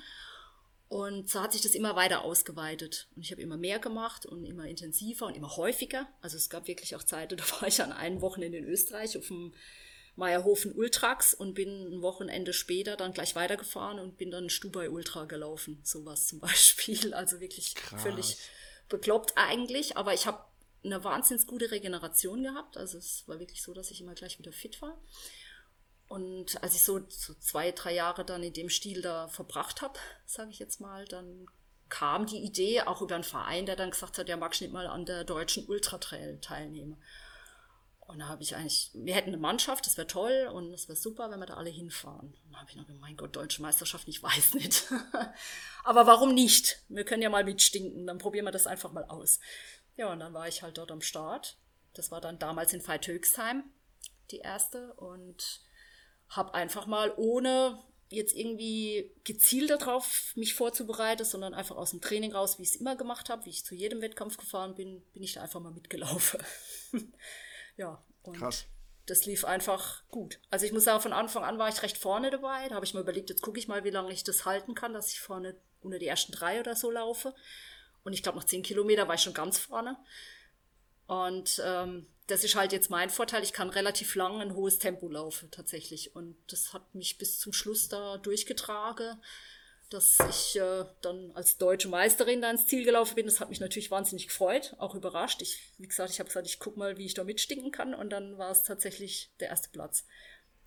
Und so hat sich das immer weiter ausgeweitet. Und ich habe immer mehr gemacht und immer intensiver und immer häufiger. Also es gab wirklich auch Zeiten, da war ich an einem Wochenende in Österreich auf dem Meierhofen Ultrax und bin ein Wochenende später dann gleich weitergefahren und bin dann Stubai Ultra gelaufen. Sowas zum Beispiel. Also wirklich Krass. völlig bekloppt eigentlich. Aber ich habe eine wahnsinnig gute Regeneration gehabt. Also es war wirklich so, dass ich immer gleich wieder fit war. Und als ich so, so zwei, drei Jahre dann in dem Stil da verbracht habe, sage ich jetzt mal, dann kam die Idee auch über einen Verein, der dann gesagt hat, ja, magst du nicht mal an der deutschen Ultratrail teilnehmen. Und da habe ich eigentlich, wir hätten eine Mannschaft, das wäre toll und es wäre super, wenn wir da alle hinfahren. Und da habe ich noch gedacht, mein Gott, deutsche Meisterschaft, ich weiß nicht. Aber warum nicht? Wir können ja mal mitstinken, dann probieren wir das einfach mal aus. Ja, und dann war ich halt dort am Start. Das war dann damals in Veit-Höchsheim, die erste. Und habe einfach mal ohne jetzt irgendwie gezielt darauf mich vorzubereiten, sondern einfach aus dem Training raus, wie ich es immer gemacht habe, wie ich zu jedem Wettkampf gefahren bin, bin ich da einfach mal mitgelaufen. ja, und Krass. das lief einfach gut. Also ich muss sagen, von Anfang an war ich recht vorne dabei. Da habe ich mir überlegt, jetzt gucke ich mal, wie lange ich das halten kann, dass ich vorne unter die ersten drei oder so laufe. Und ich glaube, nach zehn Kilometer war ich schon ganz vorne. Und ähm, das ist halt jetzt mein Vorteil. Ich kann relativ lang ein hohes Tempo laufen, tatsächlich. Und das hat mich bis zum Schluss da durchgetragen, dass ich äh, dann als deutsche Meisterin da ins Ziel gelaufen bin. Das hat mich natürlich wahnsinnig gefreut, auch überrascht. Ich, wie gesagt, ich habe gesagt, ich guck mal, wie ich da mitstinken kann. Und dann war es tatsächlich der erste Platz.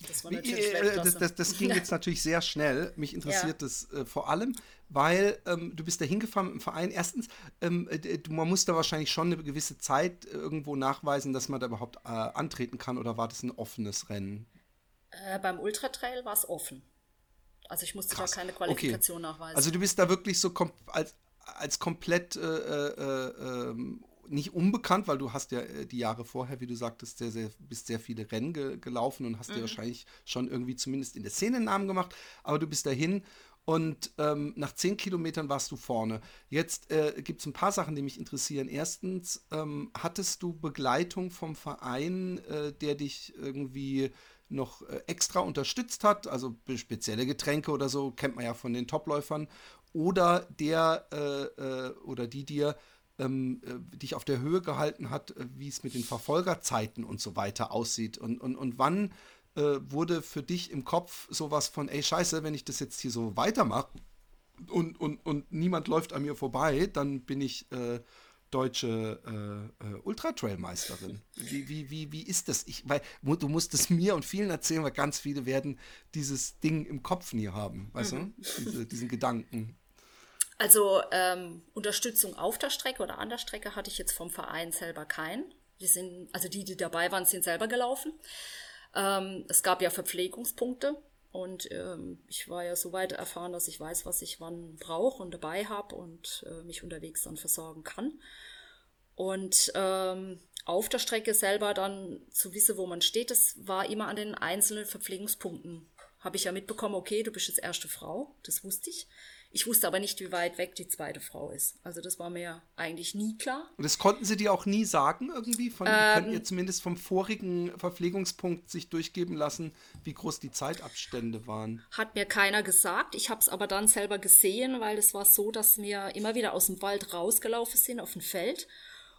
Das war natürlich Wie, äh, das, das, das, ging jetzt natürlich sehr schnell. Mich interessiert ja. das äh, vor allem, weil ähm, du bist da hingefahren mit dem Verein. Erstens, ähm, äh, man muss da wahrscheinlich schon eine gewisse Zeit irgendwo nachweisen, dass man da überhaupt äh, antreten kann oder war das ein offenes Rennen? Äh, beim Ultratrail war es offen. Also ich musste Krass. da keine Qualifikation okay. nachweisen. Also du bist da wirklich so als, als komplett äh, ähm, nicht unbekannt, weil du hast ja äh, die Jahre vorher, wie du sagtest, sehr, sehr, bist sehr viele Rennen ge gelaufen und hast mhm. dir wahrscheinlich schon irgendwie zumindest in der Szene einen Namen gemacht, aber du bist dahin und ähm, nach zehn Kilometern warst du vorne. Jetzt äh, gibt es ein paar Sachen, die mich interessieren. Erstens, ähm, hattest du Begleitung vom Verein, äh, der dich irgendwie noch äh, extra unterstützt hat, also spezielle Getränke oder so, kennt man ja von den Topläufern, oder der äh, oder die dir ähm, äh, dich auf der Höhe gehalten hat, äh, wie es mit den Verfolgerzeiten und so weiter aussieht. Und, und, und wann äh, wurde für dich im Kopf sowas von, ey Scheiße, wenn ich das jetzt hier so weitermache und, und, und niemand läuft an mir vorbei, dann bin ich äh, deutsche äh, äh, Ultra-Trail-Meisterin. Wie, wie, wie, wie ist das? Ich, weil, du musst es mir und vielen erzählen, weil ganz viele werden dieses Ding im Kopf nie haben, weißt mhm. du? Diese, diesen Gedanken. Also ähm, Unterstützung auf der Strecke oder an der Strecke hatte ich jetzt vom Verein selber keinen. Die sind, also die, die dabei waren, sind selber gelaufen. Ähm, es gab ja Verpflegungspunkte und ähm, ich war ja so weit erfahren, dass ich weiß, was ich wann brauche und dabei habe und äh, mich unterwegs dann versorgen kann. Und ähm, auf der Strecke selber dann zu wissen, wo man steht, das war immer an den einzelnen Verpflegungspunkten. Habe ich ja mitbekommen, okay, du bist jetzt erste Frau, das wusste ich. Ich wusste aber nicht, wie weit weg die zweite Frau ist. Also das war mir eigentlich nie klar. Und das konnten Sie dir auch nie sagen irgendwie? Von, ähm, könnten ihr zumindest vom vorigen Verpflegungspunkt sich durchgeben lassen, wie groß die Zeitabstände waren? Hat mir keiner gesagt. Ich habe es aber dann selber gesehen, weil es war so, dass wir immer wieder aus dem Wald rausgelaufen sind auf ein Feld.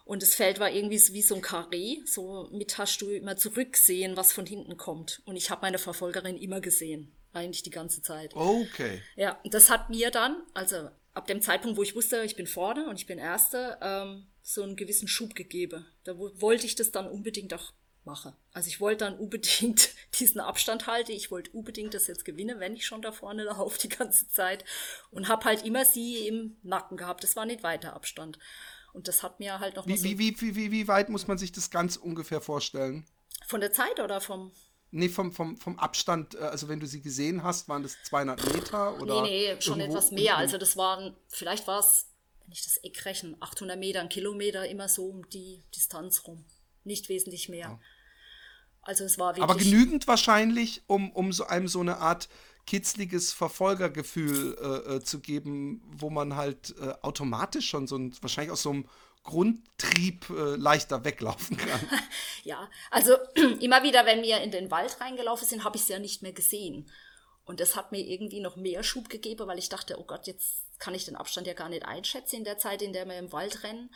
Und das Feld war irgendwie wie so ein Karree. So mit hast du immer zurücksehen, was von hinten kommt. Und ich habe meine Verfolgerin immer gesehen eigentlich die ganze Zeit. Okay. Ja, das hat mir dann, also ab dem Zeitpunkt, wo ich wusste, ich bin vorne und ich bin Erste, ähm, so einen gewissen Schub gegeben. Da wollte ich das dann unbedingt auch machen. Also ich wollte dann unbedingt diesen Abstand halten. Ich wollte unbedingt das jetzt gewinnen, wenn ich schon da vorne laufe die ganze Zeit. Und habe halt immer sie im Nacken gehabt. Das war nicht weiter Abstand. Und das hat mir halt noch wie, so wie, wie, wie, wie weit muss man sich das ganz ungefähr vorstellen? Von der Zeit oder vom Nee, vom, vom, vom Abstand, äh, also wenn du sie gesehen hast, waren das 200 Meter oder? Nee, nee, schon etwas mehr. Also das waren, vielleicht war es, wenn ich das Eck rechne, 800 Meter, ein Kilometer, immer so um die Distanz rum. Nicht wesentlich mehr. Ja. Also es war wirklich. Aber genügend wahrscheinlich, um, um so einem so eine Art kitzliges Verfolgergefühl äh, äh, zu geben, wo man halt äh, automatisch schon so ein, wahrscheinlich aus so einem Grundtrieb äh, leichter weglaufen kann. ja, also immer wieder, wenn wir in den Wald reingelaufen sind, habe ich sie ja nicht mehr gesehen. Und das hat mir irgendwie noch mehr Schub gegeben, weil ich dachte, oh Gott, jetzt kann ich den Abstand ja gar nicht einschätzen in der Zeit, in der wir im Wald rennen.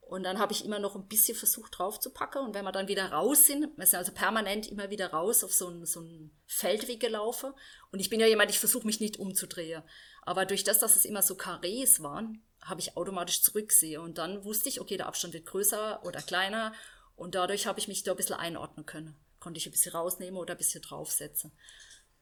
Und dann habe ich immer noch ein bisschen versucht draufzupacken. Und wenn wir dann wieder raus sind, wir sind also permanent immer wieder raus auf so ein, so ein Feldweg gelaufen. Und ich bin ja jemand, ich versuche mich nicht umzudrehen. Aber durch das, dass es immer so Karrees waren, habe ich automatisch zurücksehe. Und dann wusste ich, okay, der Abstand wird größer oder kleiner. Und dadurch habe ich mich da ein bisschen einordnen können. Konnte ich ein bisschen rausnehmen oder ein bisschen draufsetzen.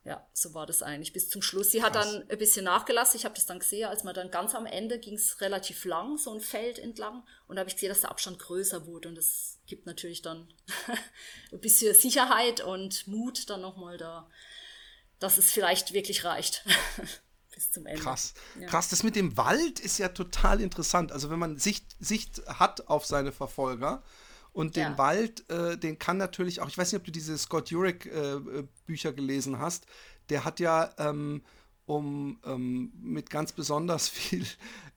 Ja, so war das eigentlich bis zum Schluss. Sie hat Krass. dann ein bisschen nachgelassen. Ich habe das dann gesehen, als man dann ganz am Ende ging es relativ lang, so ein Feld entlang. Und da habe ich gesehen, dass der Abstand größer wurde. Und das gibt natürlich dann ein bisschen Sicherheit und Mut dann nochmal da, dass es vielleicht wirklich reicht. bis zum Ende. Krass. Ja. Krass, das mit dem Wald ist ja total interessant. Also wenn man Sicht, Sicht hat auf seine Verfolger und den ja. Wald, äh, den kann natürlich auch, ich weiß nicht, ob du diese Scott Jurek äh, äh Bücher gelesen hast, der hat ja ähm, um ähm, mit ganz besonders viel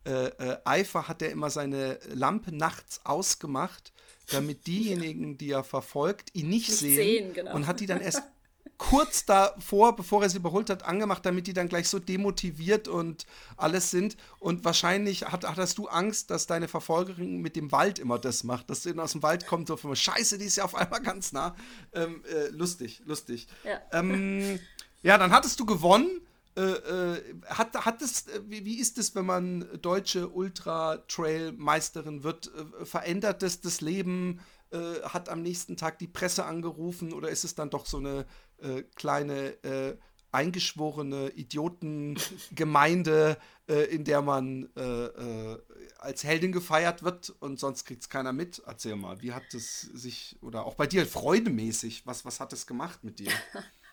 äh, äh, Eifer hat er immer seine Lampe nachts ausgemacht, damit diejenigen, die er verfolgt, ihn nicht, nicht sehen, sehen genau. und hat die dann erst kurz davor, bevor er sie überholt hat, angemacht, damit die dann gleich so demotiviert und alles sind. Und wahrscheinlich hat, hattest du Angst, dass deine Verfolgerin mit dem Wald immer das macht, dass sie aus dem Wald kommt, so für Scheiße, die ist ja auf einmal ganz nah. Ähm, äh, lustig, lustig. Ja. Ähm, ja, dann hattest du gewonnen. Äh, äh, hat, hat es, äh, wie, wie ist es, wenn man deutsche Ultra-Trail-Meisterin wird? Äh, verändert es das Leben? Äh, hat am nächsten Tag die Presse angerufen oder ist es dann doch so eine äh, kleine äh, eingeschworene Idiotengemeinde, äh, in der man äh, äh, als Heldin gefeiert wird und sonst kriegt es keiner mit. Erzähl mal, wie hat es sich, oder auch bei dir freudemäßig, was, was hat es gemacht mit dir?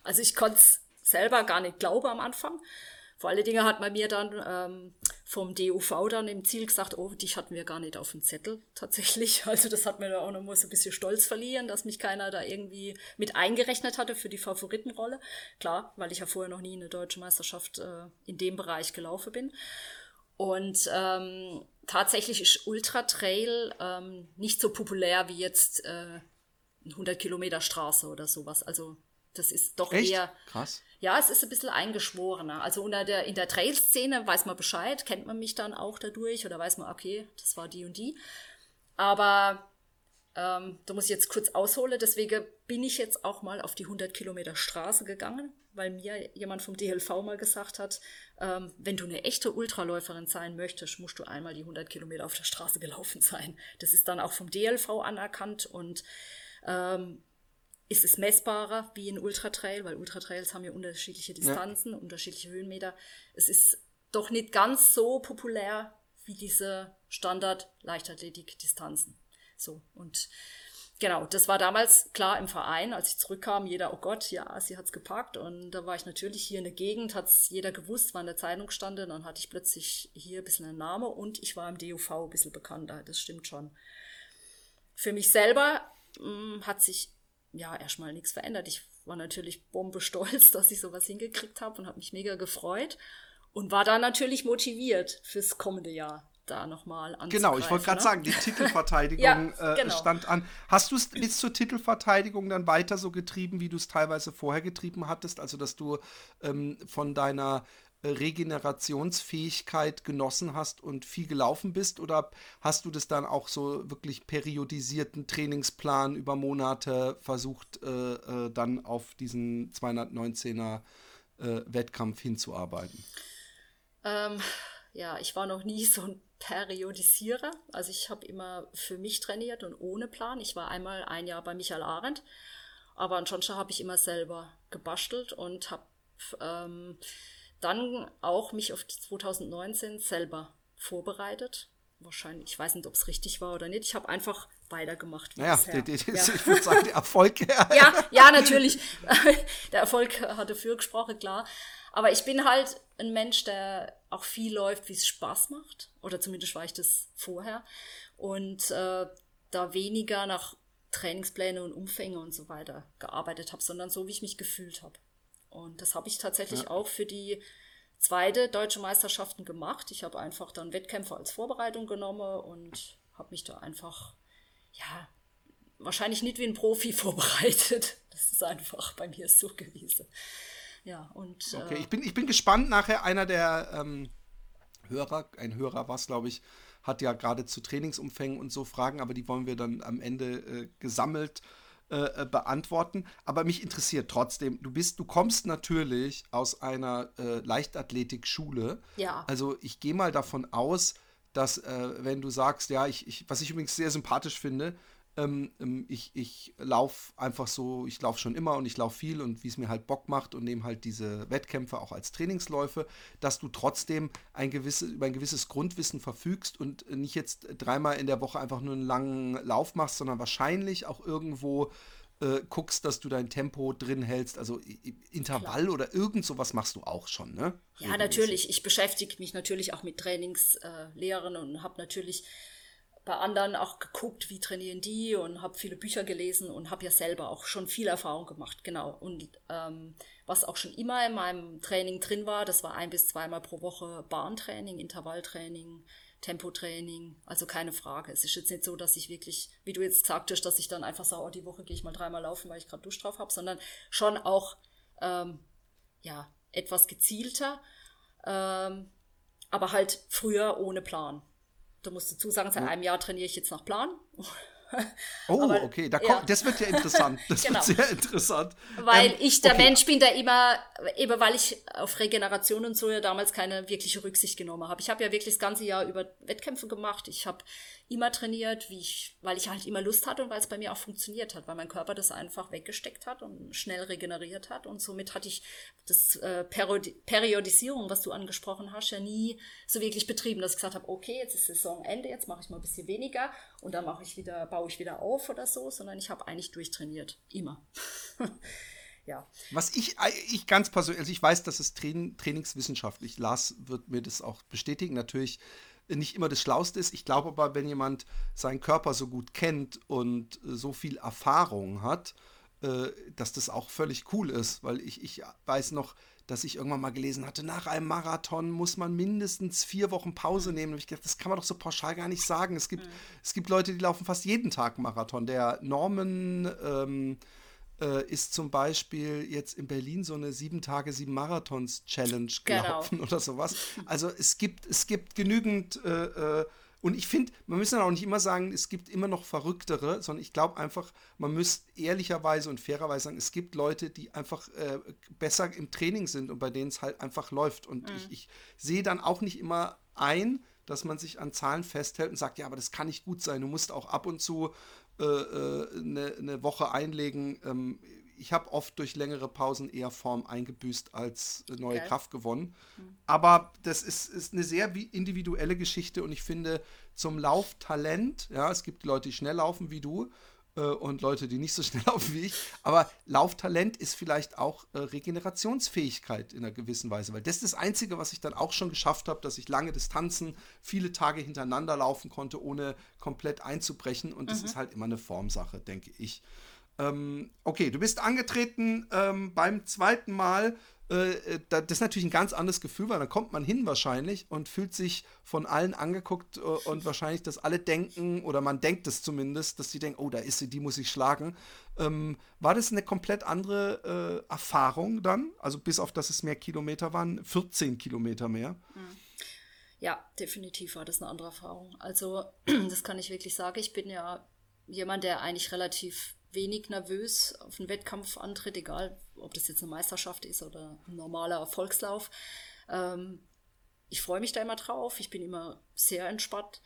Also ich konnte es selber gar nicht glauben am Anfang. Vor allen Dingen hat man mir dann ähm, vom DUV dann im Ziel gesagt, oh, dich hatten wir gar nicht auf dem Zettel tatsächlich. Also das hat mir da auch noch mal so ein bisschen Stolz verliehen, dass mich keiner da irgendwie mit eingerechnet hatte für die Favoritenrolle. Klar, weil ich ja vorher noch nie eine deutsche Meisterschaft äh, in dem Bereich gelaufen bin. Und ähm, tatsächlich ist Ultra Trail ähm, nicht so populär wie jetzt äh, 100 Kilometer Straße oder sowas. Also das ist doch Echt? eher. Krass. Ja, es ist ein bisschen eingeschworener. Also unter der, in der Trail-Szene weiß man Bescheid, kennt man mich dann auch dadurch oder weiß man, okay, das war die und die. Aber ähm, da muss ich jetzt kurz ausholen. Deswegen bin ich jetzt auch mal auf die 100 Kilometer Straße gegangen, weil mir jemand vom DLV mal gesagt hat, ähm, wenn du eine echte Ultraläuferin sein möchtest, musst du einmal die 100 Kilometer auf der Straße gelaufen sein. Das ist dann auch vom DLV anerkannt und ähm, ist es messbarer wie ein Ultratrail, weil Ultratrails haben ja unterschiedliche Distanzen, ja. unterschiedliche Höhenmeter. Es ist doch nicht ganz so populär wie diese Standard-Leichtathletik-Distanzen. So, und genau, das war damals klar im Verein, als ich zurückkam, jeder, oh Gott, ja, sie hat's gepackt. Und da war ich natürlich hier in der Gegend, hat's jeder gewusst, war in der Zeitung stand. dann hatte ich plötzlich hier ein bisschen einen Namen und ich war im DUV ein bisschen bekannter, das stimmt schon. Für mich selber mh, mm, hat sich ja, erstmal nichts verändert. Ich war natürlich bombestolz, dass ich sowas hingekriegt habe und habe mich mega gefreut und war da natürlich motiviert fürs kommende Jahr da nochmal anzugreifen. Genau, ich wollte gerade ne? sagen, die Titelverteidigung ja, äh, genau. stand an. Hast du es bis zur Titelverteidigung dann weiter so getrieben, wie du es teilweise vorher getrieben hattest? Also, dass du ähm, von deiner Regenerationsfähigkeit genossen hast und viel gelaufen bist? Oder hast du das dann auch so wirklich periodisierten Trainingsplan über Monate versucht, äh, äh, dann auf diesen 219er äh, Wettkampf hinzuarbeiten? Ähm, ja, ich war noch nie so ein Periodisierer. Also ich habe immer für mich trainiert und ohne Plan. Ich war einmal ein Jahr bei Michael Arendt, aber ansonsten habe ich immer selber gebastelt und habe ähm, dann auch mich auf 2019 selber vorbereitet. Wahrscheinlich, ich weiß nicht, ob es richtig war oder nicht. Ich habe einfach weitergemacht. Naja, die, die, die, ja. ich würde sagen, der Erfolg. ja, ja, natürlich. der Erfolg hat dafür gesprochen, klar. Aber ich bin halt ein Mensch, der auch viel läuft, wie es Spaß macht. Oder zumindest war ich das vorher. Und äh, da weniger nach Trainingspläne und Umfänge und so weiter gearbeitet habe, sondern so, wie ich mich gefühlt habe. Und das habe ich tatsächlich ja. auch für die zweite deutsche Meisterschaften gemacht. Ich habe einfach dann Wettkämpfe als Vorbereitung genommen und habe mich da einfach, ja, wahrscheinlich nicht wie ein Profi vorbereitet. Das ist einfach bei mir so gewesen. Ja, und. Okay, äh, ich, bin, ich bin gespannt. Nachher einer der ähm, Hörer, ein Hörer war es, glaube ich, hat ja gerade zu Trainingsumfängen und so Fragen, aber die wollen wir dann am Ende äh, gesammelt äh, äh, beantworten. Aber mich interessiert trotzdem, du bist, du kommst natürlich aus einer äh, Leichtathletik-Schule. Ja. Also ich gehe mal davon aus, dass äh, wenn du sagst, ja, ich, ich, was ich übrigens sehr sympathisch finde, ähm, ähm, ich ich laufe einfach so, ich laufe schon immer und ich laufe viel und wie es mir halt Bock macht und nehme halt diese Wettkämpfe auch als Trainingsläufe, dass du trotzdem ein gewisse, über ein gewisses Grundwissen verfügst und nicht jetzt dreimal in der Woche einfach nur einen langen Lauf machst, sondern wahrscheinlich auch irgendwo äh, guckst, dass du dein Tempo drin hältst, also Intervall Klar. oder irgend sowas machst du auch schon, ne? Ja, natürlich. Ich beschäftige mich natürlich auch mit Trainingslehrern äh, und habe natürlich bei anderen auch geguckt, wie trainieren die und habe viele Bücher gelesen und habe ja selber auch schon viel Erfahrung gemacht, genau. Und ähm, was auch schon immer in meinem Training drin war, das war ein bis zweimal pro Woche Bahntraining, Intervalltraining, Tempotraining, also keine Frage. Es ist jetzt nicht so, dass ich wirklich, wie du jetzt gesagt hast, dass ich dann einfach sage, oh, die Woche gehe ich mal dreimal laufen, weil ich gerade Dusch drauf habe, sondern schon auch ähm, ja etwas gezielter, ähm, aber halt früher ohne Plan. Du musst dazu sagen, seit einem Jahr trainiere ich jetzt nach Plan. Oh, Aber, okay, da kommt, ja. das wird ja interessant. Das genau. wird sehr interessant. Weil ähm, ich der okay. Mensch bin, der immer, eben weil ich auf Regeneration und so ja damals keine wirkliche Rücksicht genommen habe. Ich habe ja wirklich das ganze Jahr über Wettkämpfe gemacht. Ich habe immer trainiert, wie ich, weil ich halt immer Lust hatte und weil es bei mir auch funktioniert hat, weil mein Körper das einfach weggesteckt hat und schnell regeneriert hat. Und somit hatte ich das äh, Periodi Periodisierung, was du angesprochen hast, ja nie so wirklich betrieben, dass ich gesagt habe, okay, jetzt ist Saisonende, jetzt mache ich mal ein bisschen weniger und dann mache ich wieder, baue ich wieder auf oder so, sondern ich habe eigentlich durchtrainiert. Immer. ja. Was ich, ich ganz persönlich, also ich weiß, dass es Train, trainingswissenschaftlich, Lars wird mir das auch bestätigen, natürlich nicht immer das Schlauste ist. Ich glaube aber, wenn jemand seinen Körper so gut kennt und so viel Erfahrung hat, äh, dass das auch völlig cool ist, weil ich, ich weiß noch, dass ich irgendwann mal gelesen hatte, nach einem Marathon muss man mindestens vier Wochen Pause nehmen. Und ich dachte, das kann man doch so pauschal gar nicht sagen. Es gibt, mhm. es gibt Leute, die laufen fast jeden Tag Marathon. Der Norman ähm, äh, ist zum Beispiel jetzt in Berlin so eine sieben Tage, sieben Marathons Challenge genau. gelaufen genau. oder sowas. Also es gibt, es gibt genügend äh, äh, und ich finde, man muss dann auch nicht immer sagen, es gibt immer noch Verrücktere, sondern ich glaube einfach, man müsste ehrlicherweise und fairerweise sagen, es gibt Leute, die einfach äh, besser im Training sind und bei denen es halt einfach läuft. Und mhm. ich, ich sehe dann auch nicht immer ein, dass man sich an Zahlen festhält und sagt, ja, aber das kann nicht gut sein. Du musst auch ab und zu eine äh, äh ne, ne Woche einlegen. Ähm, ich habe oft durch längere Pausen eher Form eingebüßt als neue okay. Kraft gewonnen. Mhm. Aber das ist, ist eine sehr individuelle Geschichte und ich finde zum Lauftalent, ja, es gibt Leute, die schnell laufen wie du äh, und Leute, die nicht so schnell laufen wie ich, aber Lauftalent ist vielleicht auch äh, Regenerationsfähigkeit in einer gewissen Weise, weil das ist das Einzige, was ich dann auch schon geschafft habe, dass ich lange Distanzen, viele Tage hintereinander laufen konnte, ohne komplett einzubrechen und das mhm. ist halt immer eine Formsache, denke ich. Ähm, okay, du bist angetreten ähm, beim zweiten Mal. Äh, äh das ist natürlich ein ganz anderes Gefühl, weil dann kommt man hin wahrscheinlich und fühlt sich von allen angeguckt äh, und wahrscheinlich, dass alle denken, oder man denkt es zumindest, dass sie denken, oh, da ist sie, die muss ich schlagen. Ähm, war das eine komplett andere äh, Erfahrung dann? Also bis auf, dass es mehr Kilometer waren, 14 Kilometer mehr? Hm. Ja, definitiv war das eine andere Erfahrung. Also, das kann ich wirklich sagen. Ich bin ja jemand, der eigentlich relativ wenig nervös auf einen Wettkampf antritt, egal ob das jetzt eine Meisterschaft ist oder ein normaler Erfolgslauf. Ähm, ich freue mich da immer drauf. Ich bin immer sehr entspannt.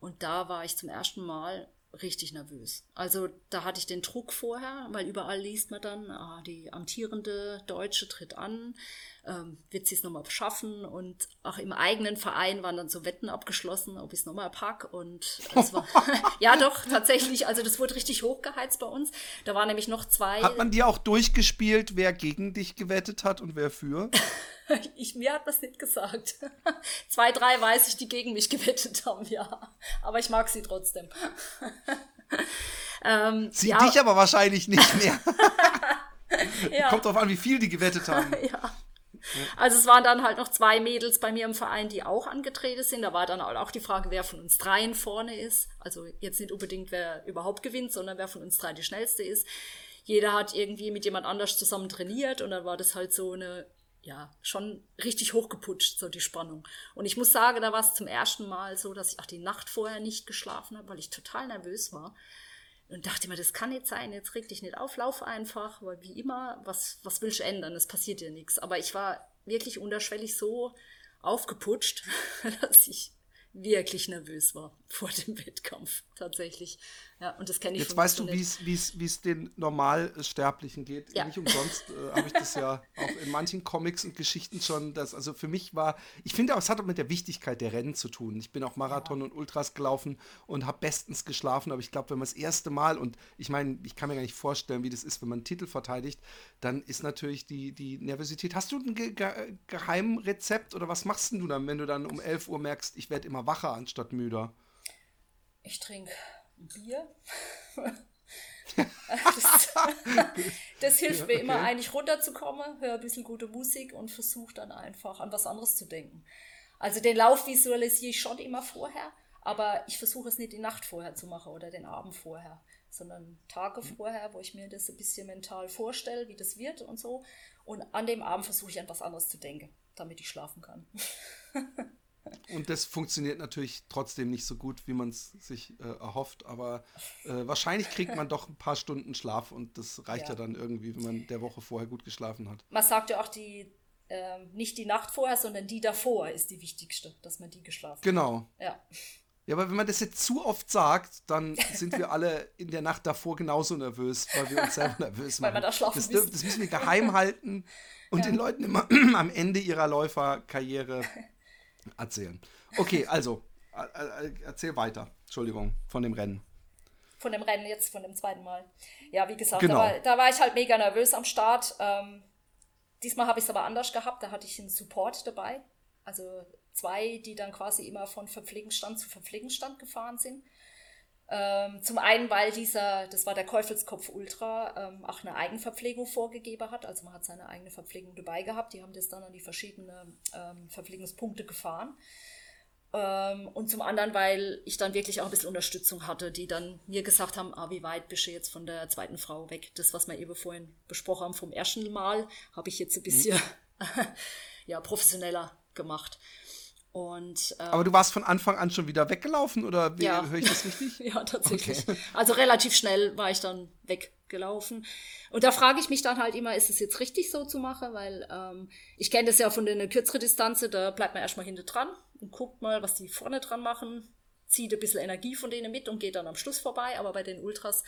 Und da war ich zum ersten Mal richtig nervös. Also da hatte ich den Druck vorher, weil überall liest man dann, ah, die amtierende Deutsche tritt an, ähm, wird sie es nochmal schaffen und auch im eigenen Verein waren dann so Wetten abgeschlossen, ob ich es nochmal pack und das war, ja doch, tatsächlich, also das wurde richtig hochgeheizt bei uns. Da waren nämlich noch zwei. Hat man dir auch durchgespielt, wer gegen dich gewettet hat und wer für? ich, mir hat das nicht gesagt. Zwei, drei weiß ich, die gegen mich gewettet haben, ja. Aber ich mag sie trotzdem. ähm, sie ja. dich aber wahrscheinlich nicht mehr. ja. Kommt drauf an, wie viel die gewettet haben. ja. Also es waren dann halt noch zwei Mädels bei mir im Verein, die auch angetreten sind. Da war dann auch die Frage, wer von uns dreien vorne ist. Also jetzt nicht unbedingt, wer überhaupt gewinnt, sondern wer von uns drei die schnellste ist. Jeder hat irgendwie mit jemand anders zusammen trainiert und dann war das halt so eine ja, schon richtig hochgeputscht, so die Spannung. Und ich muss sagen, da war es zum ersten Mal so, dass ich auch die Nacht vorher nicht geschlafen habe, weil ich total nervös war. Und dachte mir, das kann nicht sein, jetzt reg dich nicht auf, lauf einfach, weil wie immer, was, was willst du ändern? Es passiert dir nichts. Aber ich war wirklich unterschwellig so aufgeputscht, dass ich wirklich nervös war vor dem Wettkampf, tatsächlich. Ja, und das kenne ich Jetzt weißt du, wie es den Normalsterblichen geht. Ja. Nicht umsonst äh, habe ich das ja auch in manchen Comics und Geschichten schon. Das, also für mich war, ich finde auch, es hat auch mit der Wichtigkeit der Rennen zu tun. Ich bin auch Marathon ja. und Ultras gelaufen und habe bestens geschlafen, aber ich glaube, wenn man das erste Mal, und ich meine, ich kann mir gar nicht vorstellen, wie das ist, wenn man einen Titel verteidigt, dann ist natürlich die, die Nervosität. Hast du ein Ge Ge Geheimrezept oder was machst du dann, wenn du dann um 11 Uhr merkst, ich werde immer wacher anstatt müder? Ich trinke Bier. das, das, hilft mir okay. immer eigentlich runterzukommen, höre ein bisschen gute Musik und versuche dann einfach an was anderes zu denken. Also den Lauf visualisiere ich schon immer vorher, aber ich versuche es nicht die Nacht vorher zu machen oder den Abend vorher, sondern Tage mhm. vorher, wo ich mir das ein bisschen mental vorstelle, wie das wird und so. Und an dem Abend versuche ich an was anderes zu denken, damit ich schlafen kann. Und das funktioniert natürlich trotzdem nicht so gut, wie man es sich äh, erhofft. Aber äh, wahrscheinlich kriegt man doch ein paar Stunden Schlaf und das reicht ja. ja. dann irgendwie, wenn man der Woche vorher gut geschlafen hat. Man sagt ja auch, die, äh, nicht die Nacht vorher, sondern die davor ist die wichtigste, dass man die geschlafen genau. hat. Genau. Ja. Ja, aber wenn man das jetzt zu oft sagt, dann sind wir alle in der Nacht davor genauso nervös, weil wir uns selber nervös machen. weil man da schlafen das, das müssen wir geheim halten und ja. den Leuten immer am Ende ihrer Läuferkarriere erzählen. Okay, also, erzähl weiter. Entschuldigung, von dem Rennen. Von dem Rennen jetzt, von dem zweiten Mal. Ja, wie gesagt, genau. da, war, da, war, ich halt mega nervös am Start. Ähm, diesmal habe ich es aber anders gehabt. Da hatte ich einen Support dabei. Also zwei, die dann quasi immer von Verpflegungsstand zu Verpflegungsstand gefahren sind. Ähm, zum einen, weil dieser, das war der Käufelskopf Ultra, ähm, auch eine Eigenverpflegung vorgegeben hat. Also man hat seine eigene Verpflegung dabei gehabt. Die haben das dann an die verschiedenen ähm, Verpflegungspunkte gefahren. Ähm, und zum anderen, weil ich dann wirklich auch ein bisschen Unterstützung hatte, die dann mir gesagt haben, ah, wie weit bist du jetzt von der zweiten Frau weg? Das, was wir eben vorhin besprochen haben vom ersten Mal, habe ich jetzt ein bisschen mhm. ja, professioneller gemacht. Und, ähm, Aber du warst von Anfang an schon wieder weggelaufen oder wie, ja. höre ich das richtig? ja, tatsächlich. Okay. Also relativ schnell war ich dann weggelaufen. Und da frage ich mich dann halt immer, ist es jetzt richtig so zu machen? Weil ähm, ich kenne das ja von der kürzeren Distanz, da bleibt man erstmal hinter dran und guckt mal, was die vorne dran machen, zieht ein bisschen Energie von denen mit und geht dann am Schluss vorbei. Aber bei den Ultras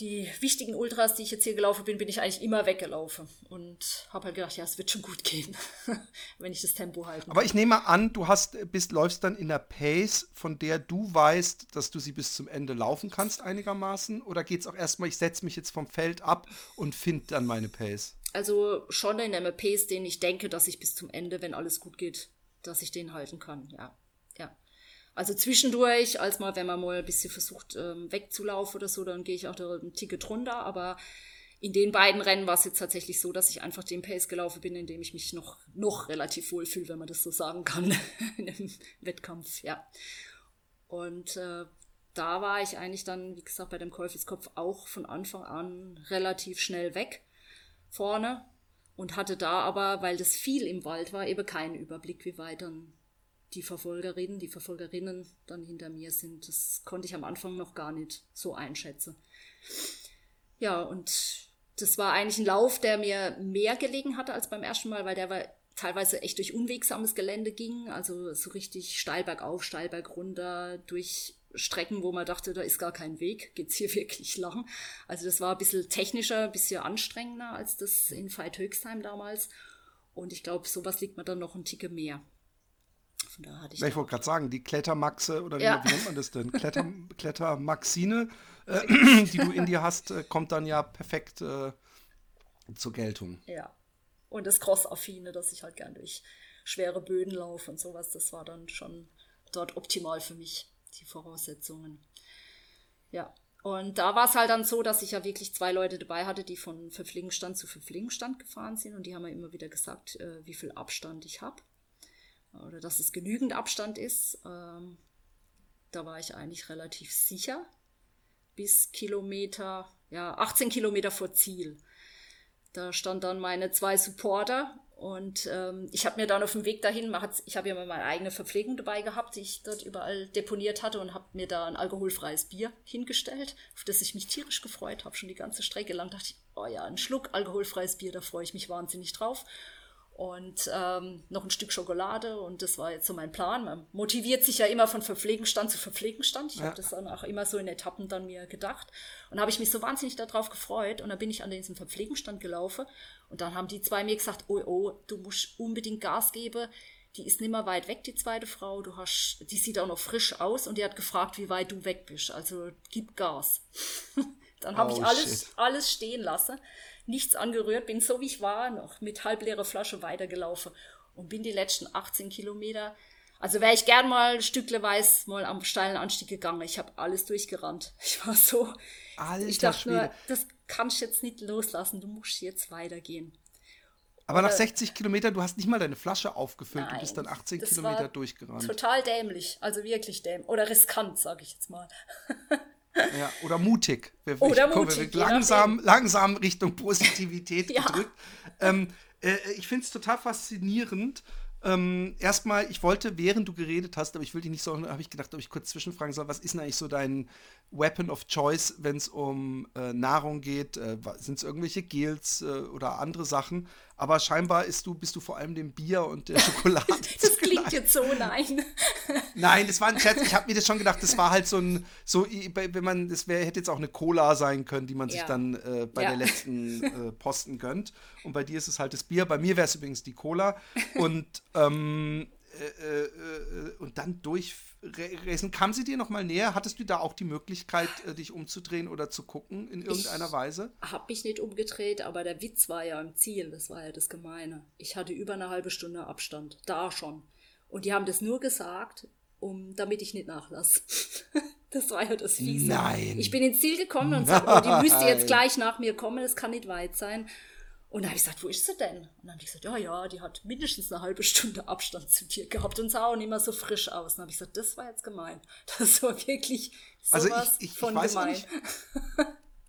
die wichtigen Ultras, die ich jetzt hier gelaufen bin, bin ich eigentlich immer weggelaufen und habe halt gedacht, ja, es wird schon gut gehen, wenn ich das Tempo halte. Aber ich nehme an, du hast bist läufst dann in der Pace, von der du weißt, dass du sie bis zum Ende laufen kannst einigermaßen oder geht es auch erstmal, ich setze mich jetzt vom Feld ab und finde dann meine Pace? Also schon in einem Pace, den ich denke, dass ich bis zum Ende, wenn alles gut geht, dass ich den halten kann, ja. Ja. Also zwischendurch, als mal, wenn man mal ein bisschen versucht ähm, wegzulaufen oder so, dann gehe ich auch da ein Ticket runter. Aber in den beiden Rennen war es jetzt tatsächlich so, dass ich einfach den Pace gelaufen bin, in dem ich mich noch, noch relativ wohl fühle, wenn man das so sagen kann, in einem Wettkampf, ja. Und äh, da war ich eigentlich dann, wie gesagt, bei dem Käufelskopf auch von Anfang an relativ schnell weg vorne und hatte da aber, weil das viel im Wald war, eben keinen Überblick, wie weit dann die Verfolgerinnen, die Verfolgerinnen dann hinter mir sind. Das konnte ich am Anfang noch gar nicht so einschätzen. Ja, und das war eigentlich ein Lauf, der mir mehr gelegen hatte als beim ersten Mal, weil der war teilweise echt durch unwegsames Gelände ging, also so richtig steil bergauf, steil bergunter, durch Strecken, wo man dachte, da ist gar kein Weg, geht's hier wirklich lang. Also das war ein bisschen technischer, ein bisschen anstrengender als das in Veit Höchstheim damals. Und ich glaube, sowas liegt mir dann noch ein Ticke mehr. Von da hatte ich. ich wollte gerade sagen, die Klettermaxe oder ja. wie, nennt man das denn? Kletter, Klettermaxine, äh, die du in dir hast, äh, kommt dann ja perfekt äh, zur Geltung. Ja. Und das Cross-Affine, dass ich halt gern durch schwere Böden laufe und sowas, das war dann schon dort optimal für mich, die Voraussetzungen. Ja. Und da war es halt dann so, dass ich ja wirklich zwei Leute dabei hatte, die von Verpflegungsstand zu Verpflegungsstand gefahren sind und die haben mir immer wieder gesagt, äh, wie viel Abstand ich habe oder dass es genügend Abstand ist. Ähm, da war ich eigentlich relativ sicher. Bis Kilometer, ja, 18 Kilometer vor Ziel. Da stand dann meine zwei Supporter und ähm, ich habe mir dann auf dem Weg dahin, ich habe ja mal meine eigene Verpflegung dabei gehabt, die ich dort überall deponiert hatte und habe mir da ein alkoholfreies Bier hingestellt, auf das ich mich tierisch gefreut habe. Schon die ganze Strecke lang dachte ich, oh ja, ein Schluck alkoholfreies Bier, da freue ich mich wahnsinnig drauf. Und ähm, noch ein Stück Schokolade und das war jetzt so mein Plan. Man motiviert sich ja immer von Verpflegungsstand zu Verpflegungsstand. Ich ja. habe das dann auch immer so in Etappen dann mir gedacht. Und habe ich mich so wahnsinnig darauf gefreut. Und dann bin ich an diesem Verpflegungsstand gelaufen und dann haben die zwei mir gesagt, oh, oh, du musst unbedingt Gas geben. Die ist nimmer weit weg, die zweite Frau. Du hast, die sieht auch noch frisch aus und die hat gefragt, wie weit du weg bist. Also gib Gas. dann habe oh, ich alles, alles stehen lassen, nichts angerührt, bin so wie ich war, noch mit halbleerer Flasche weitergelaufen und bin die letzten 18 Kilometer also wäre ich gern mal stückleweise mal am steilen Anstieg gegangen. Ich habe alles durchgerannt. Ich war so. Alter ich dachte Schwede. nur, das kannst du jetzt nicht loslassen. Du musst jetzt weitergehen. Aber Oder, nach 60 Kilometern, du hast nicht mal deine Flasche aufgefüllt. Nein, du bist dann 18 Kilometer durchgerannt. Total dämlich. Also wirklich dämlich. Oder riskant, sage ich jetzt mal. ja, oder mutig. Wir, oder ich, mutig. Komm, langsam, langsam Richtung Positivität ja. gedrückt. Ähm, äh, ich finde es total faszinierend ähm, erstmal, ich wollte, während du geredet hast, aber ich will dich nicht so, habe ich gedacht, ob ich kurz zwischenfragen soll, was ist denn eigentlich so dein Weapon of Choice, wenn es um äh, Nahrung geht? Äh, Sind es irgendwelche Gels äh, oder andere Sachen? Aber scheinbar du, bist du vor allem dem Bier und der Schokolade. Klingt jetzt so, nein. nein, das war ein Scherz. Ich habe mir das schon gedacht, das war halt so ein, so, wenn man, das wär, hätte jetzt auch eine Cola sein können, die man ja. sich dann äh, bei ja. der letzten äh, Posten gönnt. Und bei dir ist es halt das Bier. Bei mir wäre es übrigens die Cola. Und, ähm, äh, äh, äh und dann durch Racen. Kam sie dir noch mal näher? Hattest du da auch die Möglichkeit, äh, dich umzudrehen oder zu gucken in irgendeiner ich Weise? Habe mich nicht umgedreht, aber der Witz war ja im Ziel. Das war ja das Gemeine. Ich hatte über eine halbe Stunde Abstand. Da schon. Und die haben das nur gesagt, um, damit ich nicht nachlasse. das war ja das Fiese. Nein. Ich bin ins Ziel gekommen und sagte, oh, die müsste jetzt gleich nach mir kommen. Das kann nicht weit sein. Und dann habe ich gesagt, wo ist sie denn? Und dann habe ich gesagt, ja, ja, die hat mindestens eine halbe Stunde Abstand zu dir gehabt und sah auch nicht mehr so frisch aus. Und dann habe ich gesagt, das war jetzt gemein. Das war wirklich sowas also ich, ich, von ich weiß gemein. Nicht,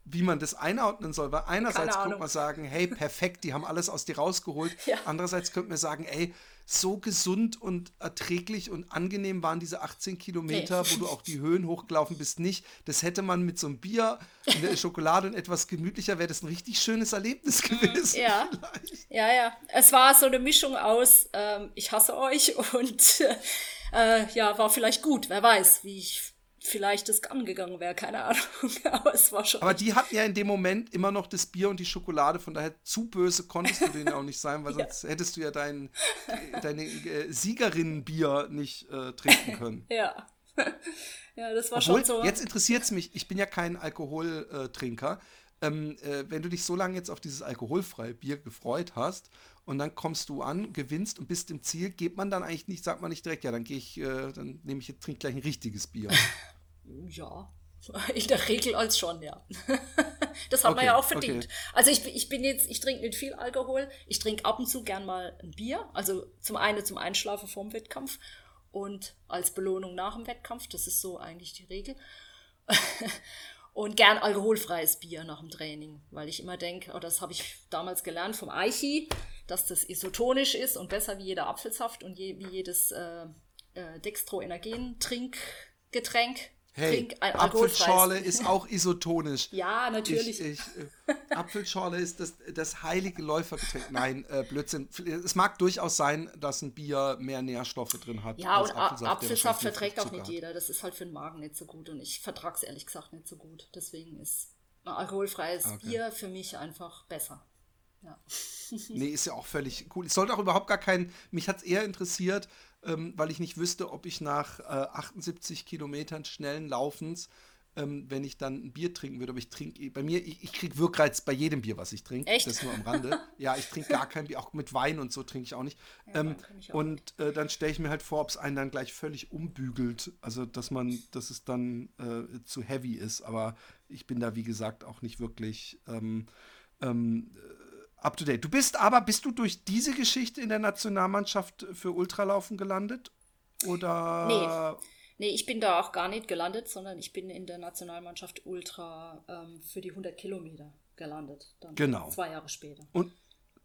wie man das einordnen soll, weil einerseits könnte man sagen, hey, perfekt, die haben alles aus dir rausgeholt. Ja. Andererseits könnte man sagen, ey, so gesund und erträglich und angenehm waren diese 18 Kilometer, nee. wo du auch die Höhen hochgelaufen bist, nicht. Das hätte man mit so einem Bier, der Schokolade und etwas gemütlicher, wäre das ein richtig schönes Erlebnis gewesen. Ja, vielleicht. ja, ja. Es war so eine Mischung aus, ähm, ich hasse euch und äh, ja, war vielleicht gut, wer weiß, wie ich vielleicht das angegangen wäre, keine Ahnung. Aber es war schon. Aber die hatten ja in dem Moment immer noch das Bier und die Schokolade, von daher zu böse konntest du denen auch nicht sein, weil sonst ja. hättest du ja dein deine äh, Siegerinnenbier nicht äh, trinken können. ja. ja, das war Obwohl, schon so. Jetzt interessiert es mich, ich bin ja kein Alkoholtrinker. Ähm, äh, wenn du dich so lange jetzt auf dieses alkoholfreie Bier gefreut hast und dann kommst du an, gewinnst und bist im Ziel, geht man dann eigentlich nicht, sagt man nicht direkt, ja, dann gehe ich, äh, dann nehme ich, trinke gleich ein richtiges Bier. Ja, in der Regel als schon, ja. das hat okay, man ja auch verdient. Okay. Also ich, ich bin jetzt, ich trinke nicht viel Alkohol. Ich trinke ab und zu gern mal ein Bier. Also zum einen zum Einschlafen vorm Wettkampf und als Belohnung nach dem Wettkampf. Das ist so eigentlich die Regel. und gern alkoholfreies Bier nach dem Training, weil ich immer denke, oh, das habe ich damals gelernt vom Eichi, dass das isotonisch ist und besser wie jeder Apfelsaft und je, wie jedes äh, äh, Dextroenergen-Trinkgetränk Hey, trink ein Apfelschorle ist auch isotonisch. Ja, natürlich. Ich, ich, äh, Apfelschorle ist das, das heilige Läufergetränk. Nein, äh, Blödsinn. Es mag durchaus sein, dass ein Bier mehr Nährstoffe drin hat. Ja, und Apfelsaft, Apfelsaft verträgt auch nicht jeder. Das ist halt für den Magen nicht so gut. Und ich vertrage es ehrlich gesagt nicht so gut. Deswegen ist ein alkoholfreies okay. Bier für mich einfach besser. Ja. nee, ist ja auch völlig cool. Es sollte auch überhaupt gar kein. Mich hat es eher interessiert, ähm, weil ich nicht wüsste, ob ich nach äh, 78 Kilometern schnellen Laufens, ähm, wenn ich dann ein Bier trinken würde, aber ich trinke, bei mir, ich, ich kriege Wirkreiz bei jedem Bier, was ich trinke. Echt? Das nur am Rande. ja, ich trinke gar kein Bier, auch mit Wein und so trinke ich auch nicht. Ja, ähm, ich auch und äh, dann stelle ich mir halt vor, ob es einen dann gleich völlig umbügelt. Also, dass man, dass es dann äh, zu heavy ist. Aber ich bin da, wie gesagt, auch nicht wirklich ähm, ähm, up to date. Du bist aber, bist du durch diese Geschichte in der Nationalmannschaft für Ultralaufen gelandet? Oder? Nee. Nee, ich bin da auch gar nicht gelandet, sondern ich bin in der Nationalmannschaft Ultra ähm, für die 100 Kilometer gelandet. Dann genau. Zwei Jahre später. Und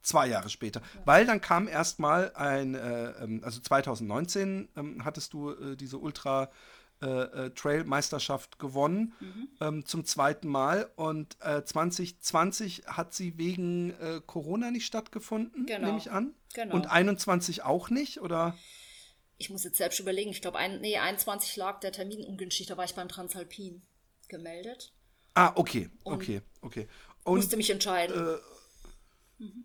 zwei Jahre später. Ja. Weil dann kam erstmal ein, äh, ähm, also 2019 ähm, hattest du äh, diese Ultra äh, äh, Trail-Meisterschaft gewonnen, mhm. ähm, zum zweiten Mal. Und äh, 2020 hat sie wegen äh, Corona nicht stattgefunden, genau. nehme ich an. Genau. Und 21 auch nicht, oder? Ich muss jetzt selbst überlegen. Ich glaube, ein, nee, 21 lag der Termin ungünstig. Da war ich beim Transalpin gemeldet. Ah, okay, okay, okay. Und, musste mich entscheiden. Äh, mhm.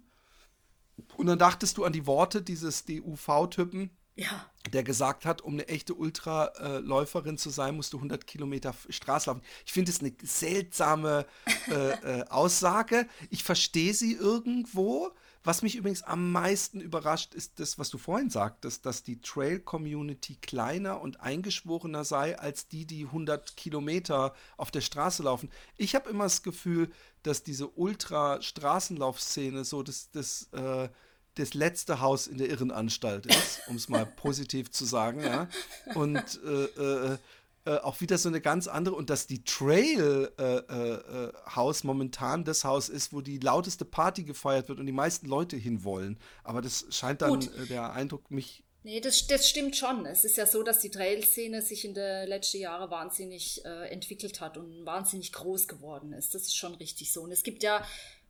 Und dann dachtest du an die Worte dieses DUV-Typen, ja. der gesagt hat, um eine echte Ultraläuferin zu sein, musst du 100 Kilometer Straße laufen. Ich finde es eine seltsame äh, äh, Aussage. Ich verstehe sie irgendwo. Was mich übrigens am meisten überrascht, ist das, was du vorhin sagtest, dass die Trail-Community kleiner und eingeschworener sei als die, die 100 Kilometer auf der Straße laufen. Ich habe immer das Gefühl, dass diese Ultra-Straßenlaufszene so das, das äh, das letzte Haus in der Irrenanstalt ist, um es mal positiv zu sagen, ja. Und äh, äh, äh, auch wieder so eine ganz andere und dass die Trail äh, äh, Haus momentan das Haus ist, wo die lauteste Party gefeiert wird und die meisten Leute hinwollen. Aber das scheint dann äh, der Eindruck mich. Nee, das, das stimmt schon. Es ist ja so, dass die Trail-Szene sich in den letzten Jahren wahnsinnig äh, entwickelt hat und wahnsinnig groß geworden ist. Das ist schon richtig so. Und es gibt ja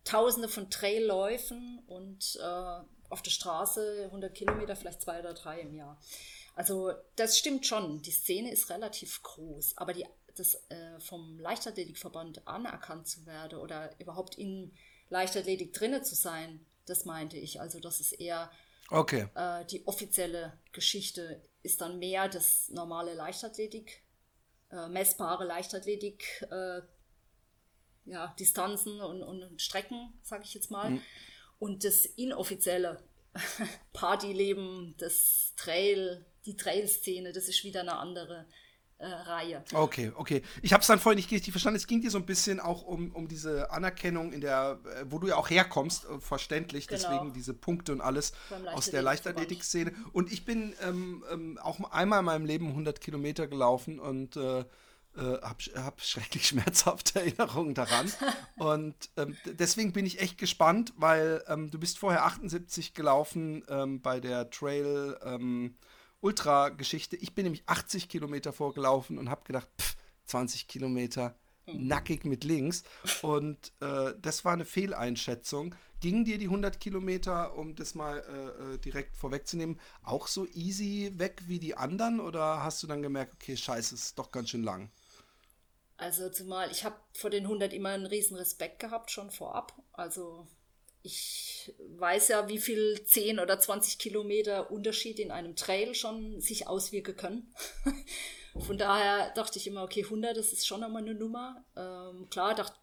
tausende von Trailläufen und äh, auf der Straße 100 Kilometer, vielleicht zwei oder drei im Jahr. Also das stimmt schon, die Szene ist relativ groß, aber die, das äh, vom Leichtathletikverband anerkannt zu werden oder überhaupt in Leichtathletik drinne zu sein, das meinte ich. Also das ist eher okay. äh, die offizielle Geschichte ist dann mehr das normale Leichtathletik, äh, messbare Leichtathletik, äh, ja, Distanzen und, und Strecken, sage ich jetzt mal. Mhm. Und das inoffizielle Partyleben, das Trail, die Trail-Szene, das ist wieder eine andere äh, Reihe. Okay, okay. Ich habe es dann vorhin nicht richtig verstanden. Es ging dir so ein bisschen auch um, um diese Anerkennung in der, äh, wo du ja auch herkommst, äh, verständlich, genau. deswegen diese Punkte und alles aus der Leichtathletik-Szene. Und ich bin ähm, ähm, auch einmal in meinem Leben 100 Kilometer gelaufen und äh, äh, habe hab schrecklich schmerzhafte Erinnerungen daran. Und ähm, deswegen bin ich echt gespannt, weil ähm, du bist vorher 78 gelaufen ähm, bei der Trail ähm, Ultra-Geschichte. Ich bin nämlich 80 Kilometer vorgelaufen und habe gedacht, pff, 20 Kilometer mhm. nackig mit links. Und äh, das war eine Fehleinschätzung. Ging dir die 100 Kilometer, um das mal äh, äh, direkt vorwegzunehmen, auch so easy weg wie die anderen? Oder hast du dann gemerkt, okay, scheiße, ist doch ganz schön lang? Also zumal ich habe vor den 100 immer einen riesen Respekt gehabt, schon vorab. Also ich weiß ja, wie viel 10 oder 20 Kilometer Unterschied in einem Trail schon sich auswirken können. Von daher dachte ich immer, okay, 100, das ist schon einmal eine Nummer. Ähm, klar, dachte,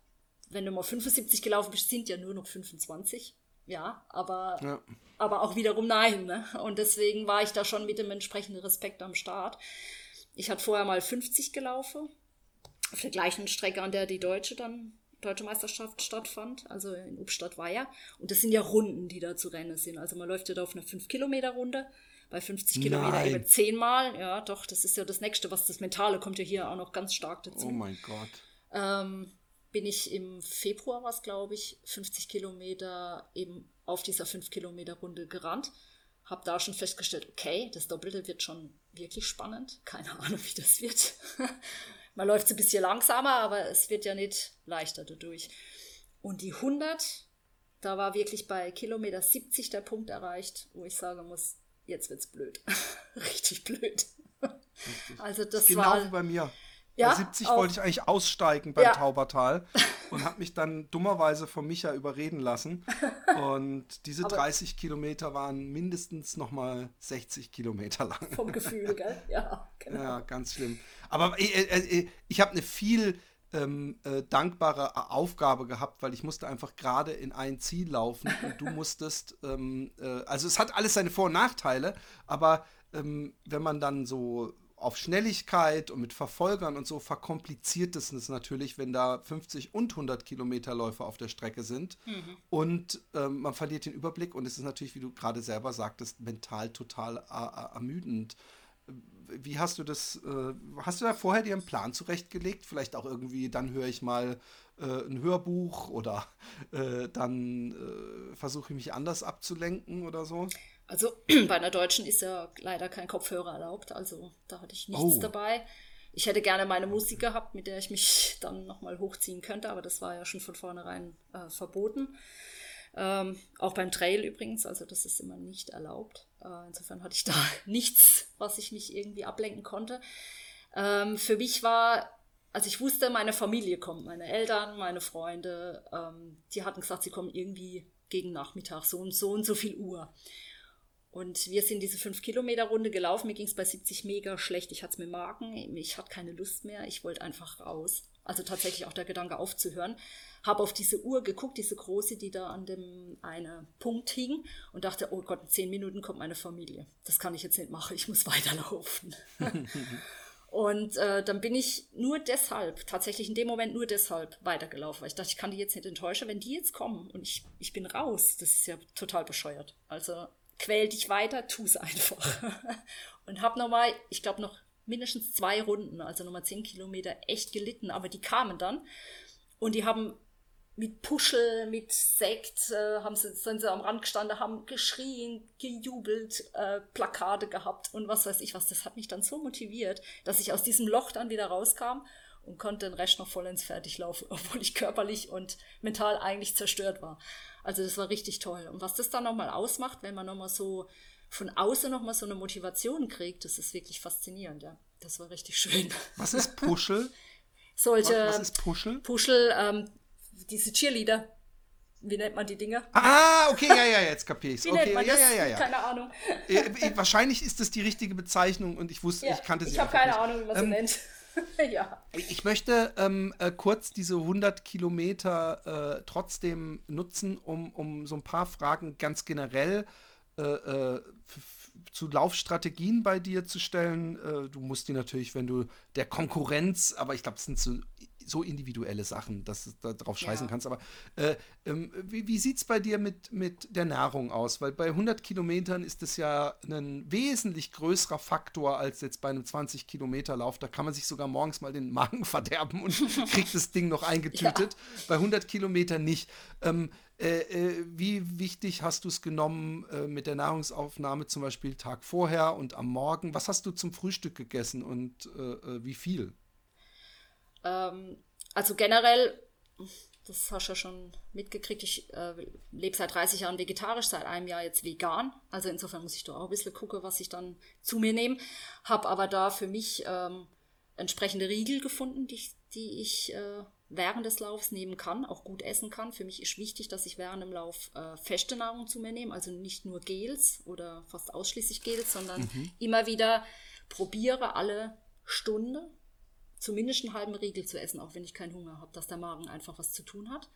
wenn du mal 75 gelaufen bist, sind ja nur noch 25. Ja, aber, ja. aber auch wiederum nein. Ne? Und deswegen war ich da schon mit dem entsprechenden Respekt am Start. Ich hatte vorher mal 50 gelaufen auf der gleichen Strecke, an der die deutsche dann deutsche Meisterschaft stattfand, also in Ubstadt Weiher. Und das sind ja Runden, die da zu rennen sind. Also man läuft ja da auf einer 5-Kilometer-Runde, bei 50 Kilometer eben zehnmal. Ja, doch, das ist ja das Nächste, was das Mentale kommt ja hier auch noch ganz stark dazu. Oh mein Gott. Ähm, bin ich im Februar, was glaube ich, 50 Kilometer eben auf dieser 5-Kilometer-Runde gerannt. Hab da schon festgestellt, okay, das Doppelte wird schon wirklich spannend. Keine Ahnung, wie das wird. Man läuft ein bisschen langsamer, aber es wird ja nicht leichter dadurch. Und die 100, da war wirklich bei Kilometer 70 der Punkt erreicht, wo ich sagen muss, jetzt wird's blöd. Richtig blöd. Richtig. Also das genau war, wie bei mir. Ja, bei 70 auch. wollte ich eigentlich aussteigen beim ja. Taubertal und habe mich dann dummerweise von Micha überreden lassen. Und diese Aber 30 Kilometer waren mindestens nochmal 60 Kilometer lang. Vom Gefühl, gell? Ja, genau. Ja, ganz schlimm. Aber äh, äh, äh ich habe eine viel ähm, äh, dankbare Aufgabe gehabt, weil ich musste einfach gerade in ein Ziel laufen und du musstest, ähm, äh, also es hat alles seine Vor- und Nachteile, aber ähm, wenn man dann so auf Schnelligkeit und mit Verfolgern und so verkompliziert es natürlich, wenn da 50 und 100 Kilometer Läufer auf der Strecke sind. Mhm. Und ähm, man verliert den Überblick und es ist natürlich, wie du gerade selber sagtest, mental total ermüdend. Wie hast du das, äh, hast du da vorher dir einen Plan zurechtgelegt? Vielleicht auch irgendwie, dann höre ich mal äh, ein Hörbuch oder äh, dann äh, versuche ich mich anders abzulenken oder so? Also bei einer Deutschen ist ja leider kein Kopfhörer erlaubt, also da hatte ich nichts oh. dabei. Ich hätte gerne meine Musik gehabt, mit der ich mich dann nochmal hochziehen könnte, aber das war ja schon von vornherein äh, verboten. Ähm, auch beim Trail übrigens, also das ist immer nicht erlaubt. Äh, insofern hatte ich da nichts, was ich mich irgendwie ablenken konnte. Ähm, für mich war, also ich wusste, meine Familie kommt, meine Eltern, meine Freunde, ähm, die hatten gesagt, sie kommen irgendwie gegen Nachmittag, so und so und so viel Uhr. Und wir sind diese 5-Kilometer-Runde gelaufen. Mir ging es bei 70 mega schlecht. Ich hatte es mit Magen. Ich hatte keine Lust mehr. Ich wollte einfach raus. Also tatsächlich auch der Gedanke aufzuhören. Habe auf diese Uhr geguckt, diese große, die da an dem einen Punkt hing und dachte, oh Gott, in 10 Minuten kommt meine Familie. Das kann ich jetzt nicht machen. Ich muss weiterlaufen. und äh, dann bin ich nur deshalb, tatsächlich in dem Moment nur deshalb weitergelaufen. Weil ich dachte, ich kann die jetzt nicht enttäuschen. Wenn die jetzt kommen und ich, ich bin raus, das ist ja total bescheuert. Also quäl dich weiter, tu es einfach. und habe nochmal, ich glaube noch mindestens zwei Runden, also nochmal zehn Kilometer, echt gelitten, aber die kamen dann und die haben mit Puschel, mit Sekt, äh, haben sie, sind sie am Rand gestanden, haben geschrien, gejubelt, äh, Plakate gehabt und was weiß ich was. Das hat mich dann so motiviert, dass ich aus diesem Loch dann wieder rauskam und konnte den Rest noch vollends fertig laufen, obwohl ich körperlich und mental eigentlich zerstört war. Also das war richtig toll. Und was das dann nochmal ausmacht, wenn man nochmal so von außen nochmal so eine Motivation kriegt, das ist wirklich faszinierend, ja. Das war richtig schön. Was ist Puschel? Solche. Was, was ist Puschel? Puschel, ähm, diese Cheerleader. Wie nennt man die Dinger? Ah, okay, ja, ja, jetzt kapiere ich es. Okay, ja, ja, ja, ja. Keine Ahnung. Äh, äh, wahrscheinlich ist das die richtige Bezeichnung und ich wusste, ja, ich kannte sie Ich habe keine nicht. Ahnung, wie man sie ähm, nennt. ja. Ich möchte ähm, äh, kurz diese 100 Kilometer äh, trotzdem nutzen, um, um so ein paar Fragen ganz generell äh, äh zu Laufstrategien bei dir zu stellen. Äh, du musst die natürlich, wenn du der Konkurrenz, aber ich glaube, es sind so so individuelle Sachen, dass du da drauf scheißen ja. kannst. Aber äh, ähm, wie, wie sieht es bei dir mit, mit der Nahrung aus? Weil bei 100 Kilometern ist es ja ein wesentlich größerer Faktor als jetzt bei einem 20 Kilometer Lauf. Da kann man sich sogar morgens mal den Magen verderben und kriegt das Ding noch eingetütet. Ja. Bei 100 Kilometern nicht. Ähm, äh, äh, wie wichtig hast du es genommen äh, mit der Nahrungsaufnahme zum Beispiel Tag vorher und am Morgen? Was hast du zum Frühstück gegessen und äh, äh, wie viel? Ähm, also generell, das hast du ja schon mitgekriegt, ich äh, lebe seit 30 Jahren vegetarisch, seit einem Jahr jetzt vegan. Also insofern muss ich da auch ein bisschen gucken, was ich dann zu mir nehme. Habe aber da für mich ähm, entsprechende Riegel gefunden, die, die ich äh, während des Laufs nehmen kann, auch gut essen kann. Für mich ist wichtig, dass ich während dem Lauf äh, feste Nahrung zu mir nehme, also nicht nur Gels oder fast ausschließlich Gels, sondern mhm. immer wieder probiere alle Stunde zumindest einen halben Riegel zu essen, auch wenn ich keinen Hunger habe, dass der Magen einfach was zu tun hat.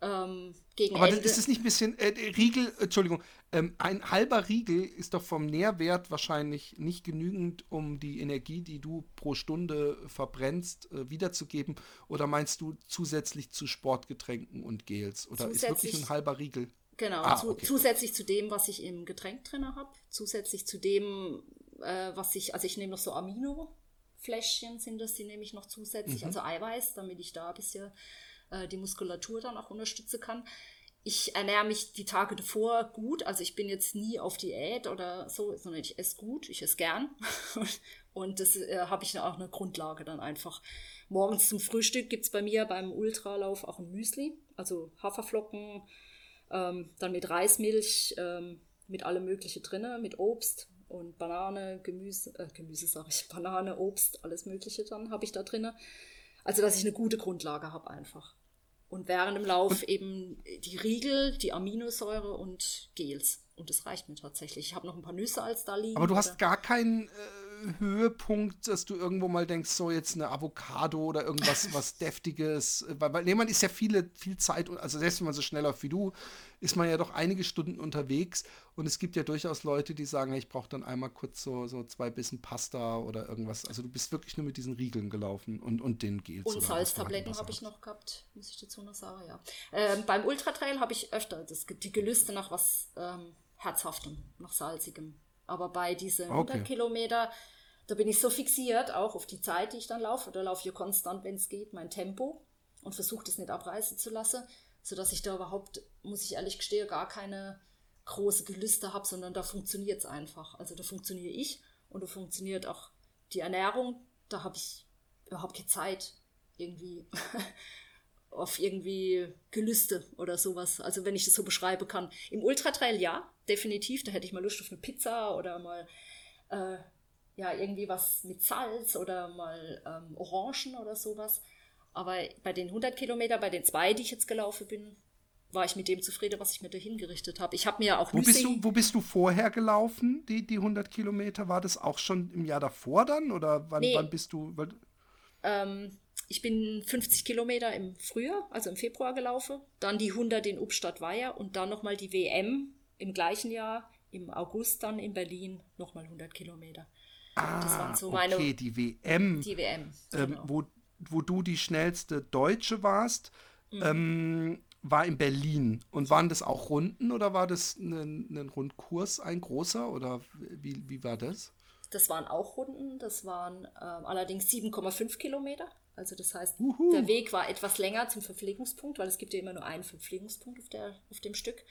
Ähm, gegen Aber Ende, ist es nicht ein bisschen, äh, Riegel, Entschuldigung, ähm, ein halber Riegel ist doch vom Nährwert wahrscheinlich nicht genügend, um die Energie, die du pro Stunde verbrennst, äh, wiederzugeben. Oder meinst du zusätzlich zu Sportgetränken und Gels? Oder ist wirklich ein halber Riegel? Genau, ah, zu, okay. zusätzlich zu dem, was ich im Getränk drin habe, zusätzlich zu dem, äh, was ich, also ich nehme noch so Amino, Fläschchen sind das, die nehme ich noch zusätzlich, mhm. also Eiweiß, damit ich da ein bisschen äh, die Muskulatur dann auch unterstützen kann. ich ernähre mich die Tage davor gut. Also ich bin jetzt nie auf Diät oder so, sondern ich esse gut, ich esse gern. Und das äh, habe ich auch eine Grundlage dann einfach. Morgens zum Frühstück gibt es bei mir beim Ultralauf auch ein Müsli, also Haferflocken, ähm, dann mit Reismilch, ähm, mit allem Mögliche drin, mit Obst und Banane, Gemüse, äh, Gemüse sage ich, Banane, Obst, alles Mögliche dann habe ich da drin. Also dass ich eine gute Grundlage habe einfach. Und während dem Lauf eben die Riegel, die Aminosäure und Gels. Und das reicht mir tatsächlich. Ich habe noch ein paar Nüsse als da liegen. Aber du hast gar keinen äh, Höhepunkt, dass du irgendwo mal denkst, so jetzt eine Avocado oder irgendwas was Deftiges. Weil, weil nee, man ist ja viele, viel Zeit, also selbst wenn man so schnell läuft wie du, ist man ja doch einige Stunden unterwegs und es gibt ja durchaus Leute, die sagen, hey, ich brauche dann einmal kurz so, so zwei Bissen Pasta oder irgendwas. Also du bist wirklich nur mit diesen Riegeln gelaufen und, und den Gels. Und Salztabletten habe ich noch gehabt, muss ich dazu noch sagen, ja. Ähm, beim Ultratrail habe ich öfter das, die Gelüste nach was ähm, Herzhaftem, nach Salzigem. Aber bei diesen okay. 100 Kilometer, da bin ich so fixiert, auch auf die Zeit, die ich dann laufe. Da laufe ich konstant, wenn es geht, mein Tempo und versuche das nicht abreißen zu lassen sodass ich da überhaupt, muss ich ehrlich gestehen, gar keine große Gelüste habe, sondern da funktioniert es einfach. Also da funktioniere ich und da funktioniert auch die Ernährung. Da habe ich überhaupt keine Zeit irgendwie auf irgendwie Gelüste oder sowas. Also wenn ich das so beschreiben kann. Im Ultratrail ja, definitiv. Da hätte ich mal Lust auf eine Pizza oder mal äh, ja irgendwie was mit Salz oder mal ähm, Orangen oder sowas. Aber bei den 100 Kilometer, bei den zwei, die ich jetzt gelaufen bin, war ich mit dem zufrieden, was ich mir da hingerichtet habe. Ich habe mir auch wo bist, du, wo bist du vorher gelaufen, die, die 100 Kilometer? War das auch schon im Jahr davor dann? Oder wann, nee. wann bist du? Ähm, ich bin 50 Kilometer im Frühjahr, also im Februar gelaufen. Dann die 100 in Upstadt-Weiher und dann nochmal die WM im gleichen Jahr, im August dann in Berlin, nochmal 100 Kilometer. Ah, das waren so meine, okay, die WM. Die WM. Ähm, genau. wo, wo du die schnellste Deutsche warst, mhm. ähm, war in Berlin. Und waren das auch Runden oder war das ein, ein Rundkurs, ein großer? Oder wie, wie war das? Das waren auch Runden. Das waren äh, allerdings 7,5 Kilometer. Also das heißt, Uhu. der Weg war etwas länger zum Verpflegungspunkt, weil es gibt ja immer nur einen Verpflegungspunkt auf, der, auf dem Stück.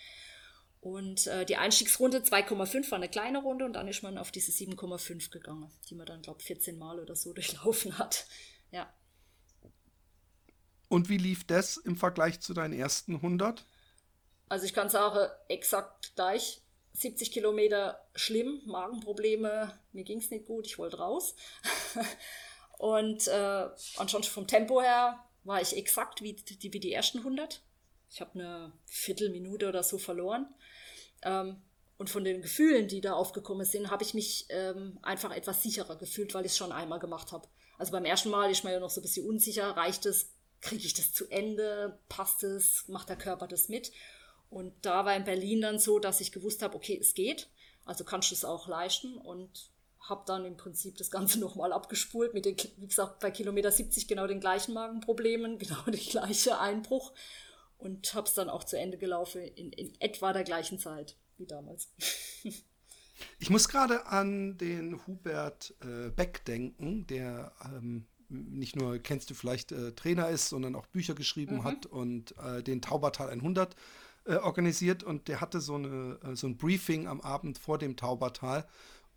Und äh, die Einstiegsrunde 2,5 war eine kleine Runde und dann ist man auf diese 7,5 gegangen, die man dann, glaube ich, 14 Mal oder so durchlaufen hat. Ja. Und wie lief das im Vergleich zu deinen ersten 100? Also ich kann sagen, exakt gleich. 70 Kilometer schlimm, Magenprobleme, mir ging es nicht gut, ich wollte raus. und äh, ansonsten vom Tempo her war ich exakt wie die, wie die ersten 100. Ich habe eine Viertelminute oder so verloren. Ähm, und von den Gefühlen, die da aufgekommen sind, habe ich mich ähm, einfach etwas sicherer gefühlt, weil ich es schon einmal gemacht habe. Also beim ersten Mal ist man ja noch so ein bisschen unsicher, reicht es, kriege ich das zu Ende, passt es, macht der Körper das mit. Und da war in Berlin dann so, dass ich gewusst habe, okay, es geht, also kannst du es auch leisten. Und habe dann im Prinzip das Ganze nochmal abgespult mit den, wie gesagt, bei Kilometer 70 genau den gleichen Magenproblemen, genau der gleiche Einbruch und habe es dann auch zu Ende gelaufen in, in etwa der gleichen Zeit wie damals. Ich muss gerade an den Hubert äh, Beck denken, der ähm, nicht nur kennst du vielleicht äh, Trainer ist, sondern auch Bücher geschrieben mhm. hat und äh, den Taubertal 100 äh, organisiert und der hatte so, eine, äh, so ein Briefing am Abend vor dem Taubertal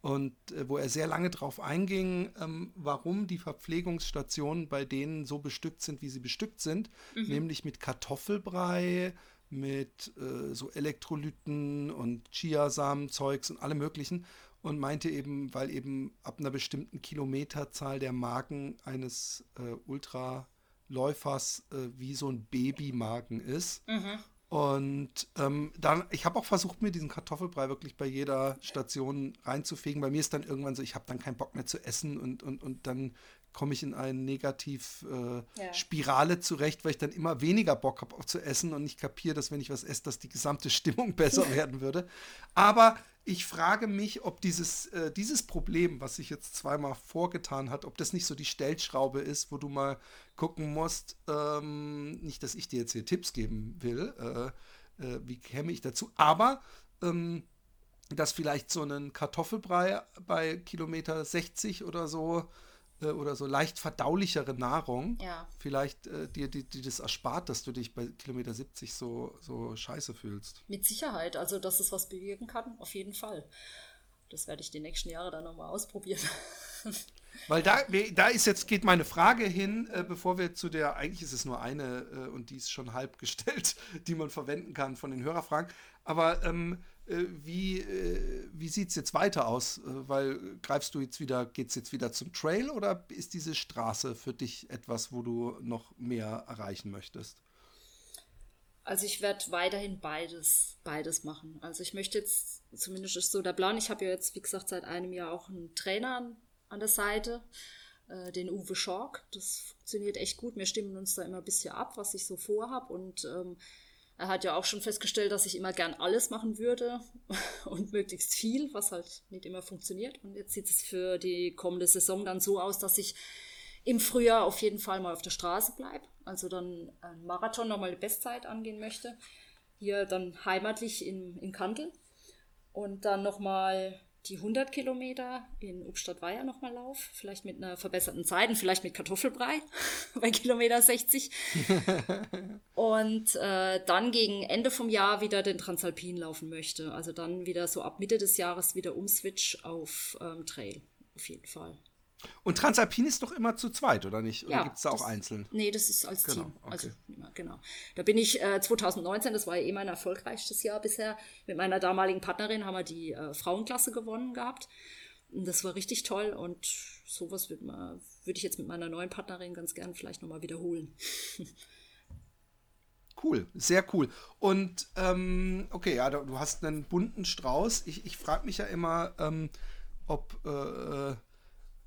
und äh, wo er sehr lange darauf einging, ähm, warum die Verpflegungsstationen bei denen so bestückt sind, wie sie bestückt sind, mhm. nämlich mit Kartoffelbrei, mit äh, so Elektrolyten und Chiasamenzeugs und allem möglichen und meinte eben, weil eben ab einer bestimmten Kilometerzahl der Magen eines äh, Ultraläufers äh, wie so ein Babymagen ist. Mhm. Und ähm, dann, ich habe auch versucht, mir diesen Kartoffelbrei wirklich bei jeder Station reinzufegen. Bei mir ist dann irgendwann so, ich habe dann keinen Bock mehr zu essen und, und, und dann komme ich in eine Negativ-Spirale äh, ja. zurecht, weil ich dann immer weniger Bock habe zu essen und nicht kapiere, dass wenn ich was esse, dass die gesamte Stimmung besser werden würde. Aber ich frage mich, ob dieses, äh, dieses Problem, was sich jetzt zweimal vorgetan hat, ob das nicht so die Stellschraube ist, wo du mal gucken musst, ähm, nicht, dass ich dir jetzt hier Tipps geben will, äh, äh, wie käme ich dazu, aber ähm, dass vielleicht so ein Kartoffelbrei bei Kilometer 60 oder so äh, oder so leicht verdaulichere Nahrung Ja. vielleicht äh, dir, dir, dir das erspart, dass du dich bei Kilometer 70 so, so scheiße fühlst. Mit Sicherheit, also dass es was bewirken kann, auf jeden Fall. Das werde ich die nächsten Jahre dann nochmal ausprobieren. Weil da, da ist jetzt, geht meine Frage hin, äh, bevor wir zu der, eigentlich ist es nur eine äh, und die ist schon halb gestellt, die man verwenden kann von den Hörerfragen. Aber ähm, äh, wie, äh, wie sieht es jetzt weiter aus? Äh, weil greifst du jetzt wieder, geht es jetzt wieder zum Trail oder ist diese Straße für dich etwas, wo du noch mehr erreichen möchtest? Also ich werde weiterhin beides, beides machen. Also ich möchte jetzt, zumindest ist so der Plan, ich habe ja jetzt, wie gesagt, seit einem Jahr auch einen Trainer an, an der Seite, äh, den Uwe Schork. Das funktioniert echt gut. Wir stimmen uns da immer ein bisschen ab, was ich so vorhab. Und ähm, er hat ja auch schon festgestellt, dass ich immer gern alles machen würde und möglichst viel, was halt nicht immer funktioniert. Und jetzt sieht es für die kommende Saison dann so aus, dass ich im Frühjahr auf jeden Fall mal auf der Straße bleibe. Also dann ein Marathon nochmal die Bestzeit angehen möchte. Hier dann heimatlich in, in Kandel. Und dann nochmal die 100 Kilometer in Obstadt-Weiher nochmal lauf. Vielleicht mit einer verbesserten Zeit und vielleicht mit Kartoffelbrei bei Kilometer 60. und äh, dann gegen Ende vom Jahr wieder den Transalpin laufen möchte. Also dann wieder so ab Mitte des Jahres wieder umswitch auf ähm, Trail. Auf jeden Fall. Und Transalpin ist doch immer zu zweit, oder nicht? Oder Ja, gibt es da auch das- einzeln? Nee, das ist als Genau, Team. okay. Also, genau. Da bin ich äh, 2019, das war ja eh mein erfolgreichstes Jahr bisher. Mit meiner damaligen Partnerin haben wir die äh, Frauenklasse gewonnen gehabt. Und das war richtig toll und sowas würde würd ich jetzt mit meiner neuen Partnerin ganz gern vielleicht nochmal wiederholen. Cool, sehr cool. Und ähm, okay, ja, du du hast einen bunten Strauß. Ich, ich frage mich ja immer, ähm, ob äh,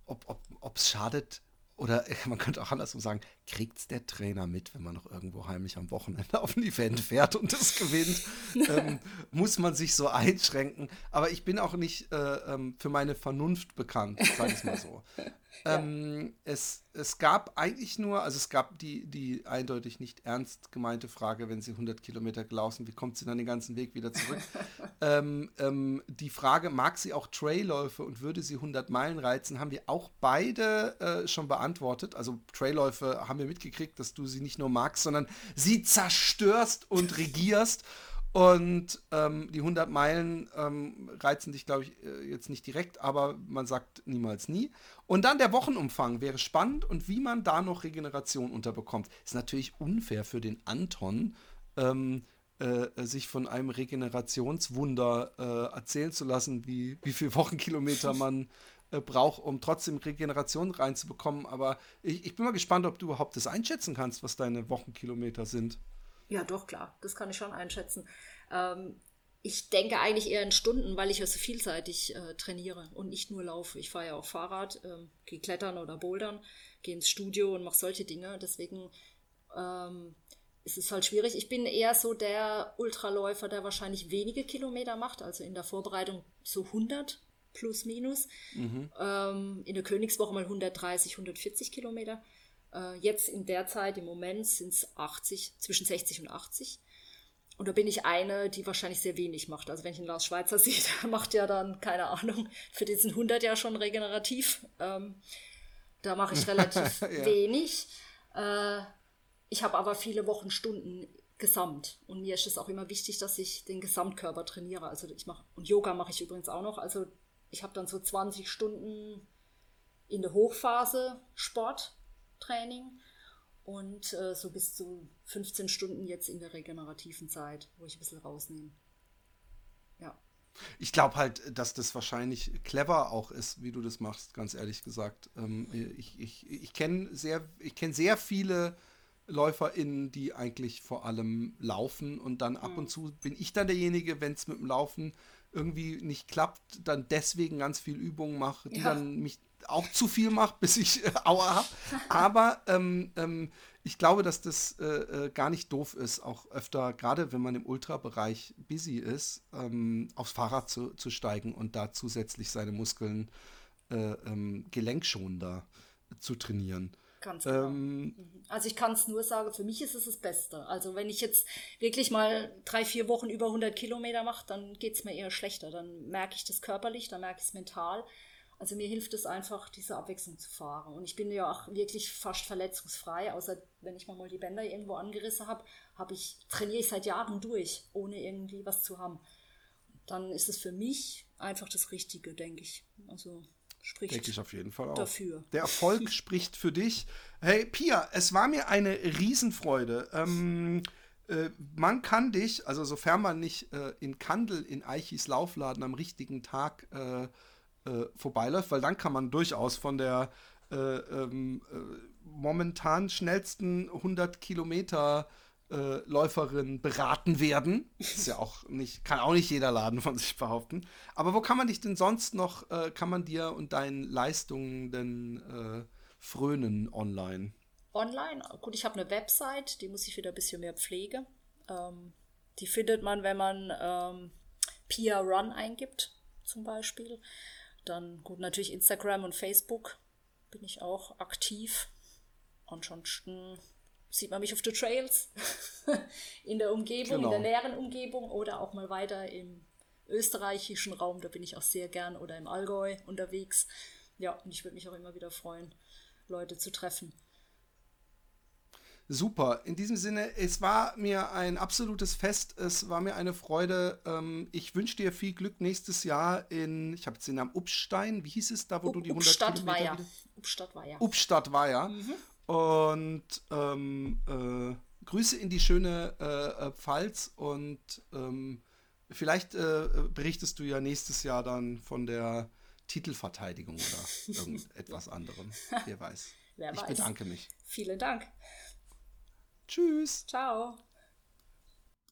ob ob, ob's schadet oder man könnte auch andersrum sagen, kriegt's der Trainer mit, wenn man noch irgendwo heimlich am Wochenende auf ein Event fährt und das gewinnt? ähm, muss man sich so einschränken. Aber ich bin auch nicht äh, ähm, für meine Vernunft bekannt, sage ich mal so. Ähm, es, es gab eigentlich nur, also es gab die, die eindeutig nicht ernst gemeinte Frage, wenn sie 100 Kilometer gelaufen wie kommt sie dann den ganzen Weg wieder zurück? ähm, ähm, die Frage, mag sie auch Trailläufe und würde sie 100 Meilen reizen, haben wir auch beide äh, schon beantwortet. Also Trailläufe haben wir mitgekriegt, dass du sie nicht nur magst, sondern sie zerstörst und regierst. Und ähm, die 100 Meilen ähm, reizen dich, glaube ich, äh, jetzt nicht direkt, aber man sagt niemals nie. Und dann der Wochenumfang wäre spannend und wie man da noch Regeneration unterbekommt. Ist natürlich unfair für den Anton, ähm, äh, sich von einem Regenerationswunder äh, erzählen zu lassen, wie, wie viele Wochenkilometer man äh, braucht, um trotzdem Regeneration reinzubekommen. Aber ich, ich bin mal gespannt, ob du überhaupt das einschätzen kannst, was deine Wochenkilometer sind. Ja, doch, klar. Das kann ich schon einschätzen. Ähm, ich denke eigentlich eher in Stunden, weil ich ja so vielseitig äh, trainiere und nicht nur laufe. Ich fahre ja auch Fahrrad, ähm, gehe klettern oder bouldern, gehe ins Studio und mache solche Dinge. Deswegen ähm, ist es halt schwierig. Ich bin eher so der Ultraläufer, der wahrscheinlich wenige Kilometer macht, also in der Vorbereitung so 100 plus minus. Ähm, in der Königswoche mal 130, 140 Kilometer. Äh, jetzt in der Zeit, im Moment, sind es 80, zwischen 60 und 80. Und da bin ich eine, die wahrscheinlich sehr wenig macht. Also wenn ich einen Lars Schweizer sehe, der macht ja dann, keine Ahnung, für diesen 100 ja schon regenerativ. Ähm, da mache ich relativ Ja. wenig. Äh, ich habe aber viele Wochenstunden gesamt. Und mir ist es auch immer wichtig, dass ich den Gesamtkörper trainiere. Also ich mache, und Yoga mache ich übrigens auch noch. Also ich habe dann so 20 Stunden in der Hochphase Sporttraining und äh, so bis zu 15 Stunden jetzt in der regenerativen Zeit, wo ich ein bisschen rausnehme. Ja. Ich glaube halt, dass das wahrscheinlich clever auch ist, wie du das machst, ganz ehrlich gesagt. Ähm, ich ich, ich kenne sehr, ich kenn sehr viele LäuferInnen, die eigentlich vor allem laufen und dann ab und zu bin ich dann derjenige, wenn es mit dem Laufen irgendwie nicht klappt, dann deswegen ganz viel Übungen mache, die Ja. dann mich auch zu viel macht, bis ich äh, Aua habe. Aber ähm, ähm, ich glaube, dass das äh, äh, gar nicht doof ist, auch öfter, gerade wenn man im Ultrabereich busy ist, ähm, aufs Fahrrad zu, zu steigen und da zusätzlich seine Muskeln äh, ähm, gelenkschonender zu trainieren. Ganz genau. Ähm, Also ich kann es nur sagen, für mich ist es das Beste. Also wenn ich jetzt wirklich mal drei, vier Wochen über 100 Kilometer mache, dann geht es mir eher schlechter. Dann merke ich das körperlich, dann merke ich es mental. Also mir hilft es einfach, diese Abwechslung zu fahren. Und ich bin ja auch wirklich fast verletzungsfrei, außer wenn ich mal die Bänder irgendwo angerissen habe, habe ich, trainiere ich seit Jahren durch, ohne irgendwie was zu haben. Dann ist es für mich einfach das Richtige, denke ich. Also spricht denke ich auf jeden Fall auch. dafür. Der Erfolg spricht für dich. Hey Pia, es war mir eine Riesenfreude. Ähm, äh, man kann dich, also sofern man nicht äh, in Kandel in Eichis Laufladen am richtigen Tag äh, äh, vorbeiläuft, weil dann kann man durchaus von der äh, ähm, äh, momentan schnellsten 100 Kilometer äh, Läuferin beraten werden. Ist ja auch nicht, kann auch nicht jeder Laden von sich behaupten. Aber wo kann man dich denn sonst noch, äh, kann man dir und deinen Leistungen denn äh, frönen online? Online, gut, ich habe eine Website, die muss ich wieder ein bisschen mehr pflegen. Ähm, die findet man, wenn man ähm, Pia Run eingibt, zum Beispiel. Dann gut, natürlich Instagram und Facebook bin ich auch aktiv. Ansonsten sieht man mich auf den Trails in der Umgebung, Genau. in der näheren Umgebung oder auch mal weiter im österreichischen Raum. Da bin ich auch sehr gern oder im Allgäu unterwegs. Ja, und ich würde mich auch immer wieder freuen, Leute zu treffen. Super. In diesem Sinne, es war mir ein absolutes Fest. Es war mir eine Freude. Ähm, ich wünsche dir viel Glück nächstes Jahr in, ich habe jetzt den Namen Upstein. Wie hieß es da, wo du die 100 Upstadt Kilometer Upstadt war ja. Upstadt war ja. Und ähm, äh, Grüße in die schöne äh, äh, Pfalz und ähm, vielleicht äh, berichtest du ja nächstes Jahr dann von der Titelverteidigung oder irgendetwas anderem. Wer weiß. Wer ich weiß. bedanke mich. Vielen Dank. Tschüss. Ciao.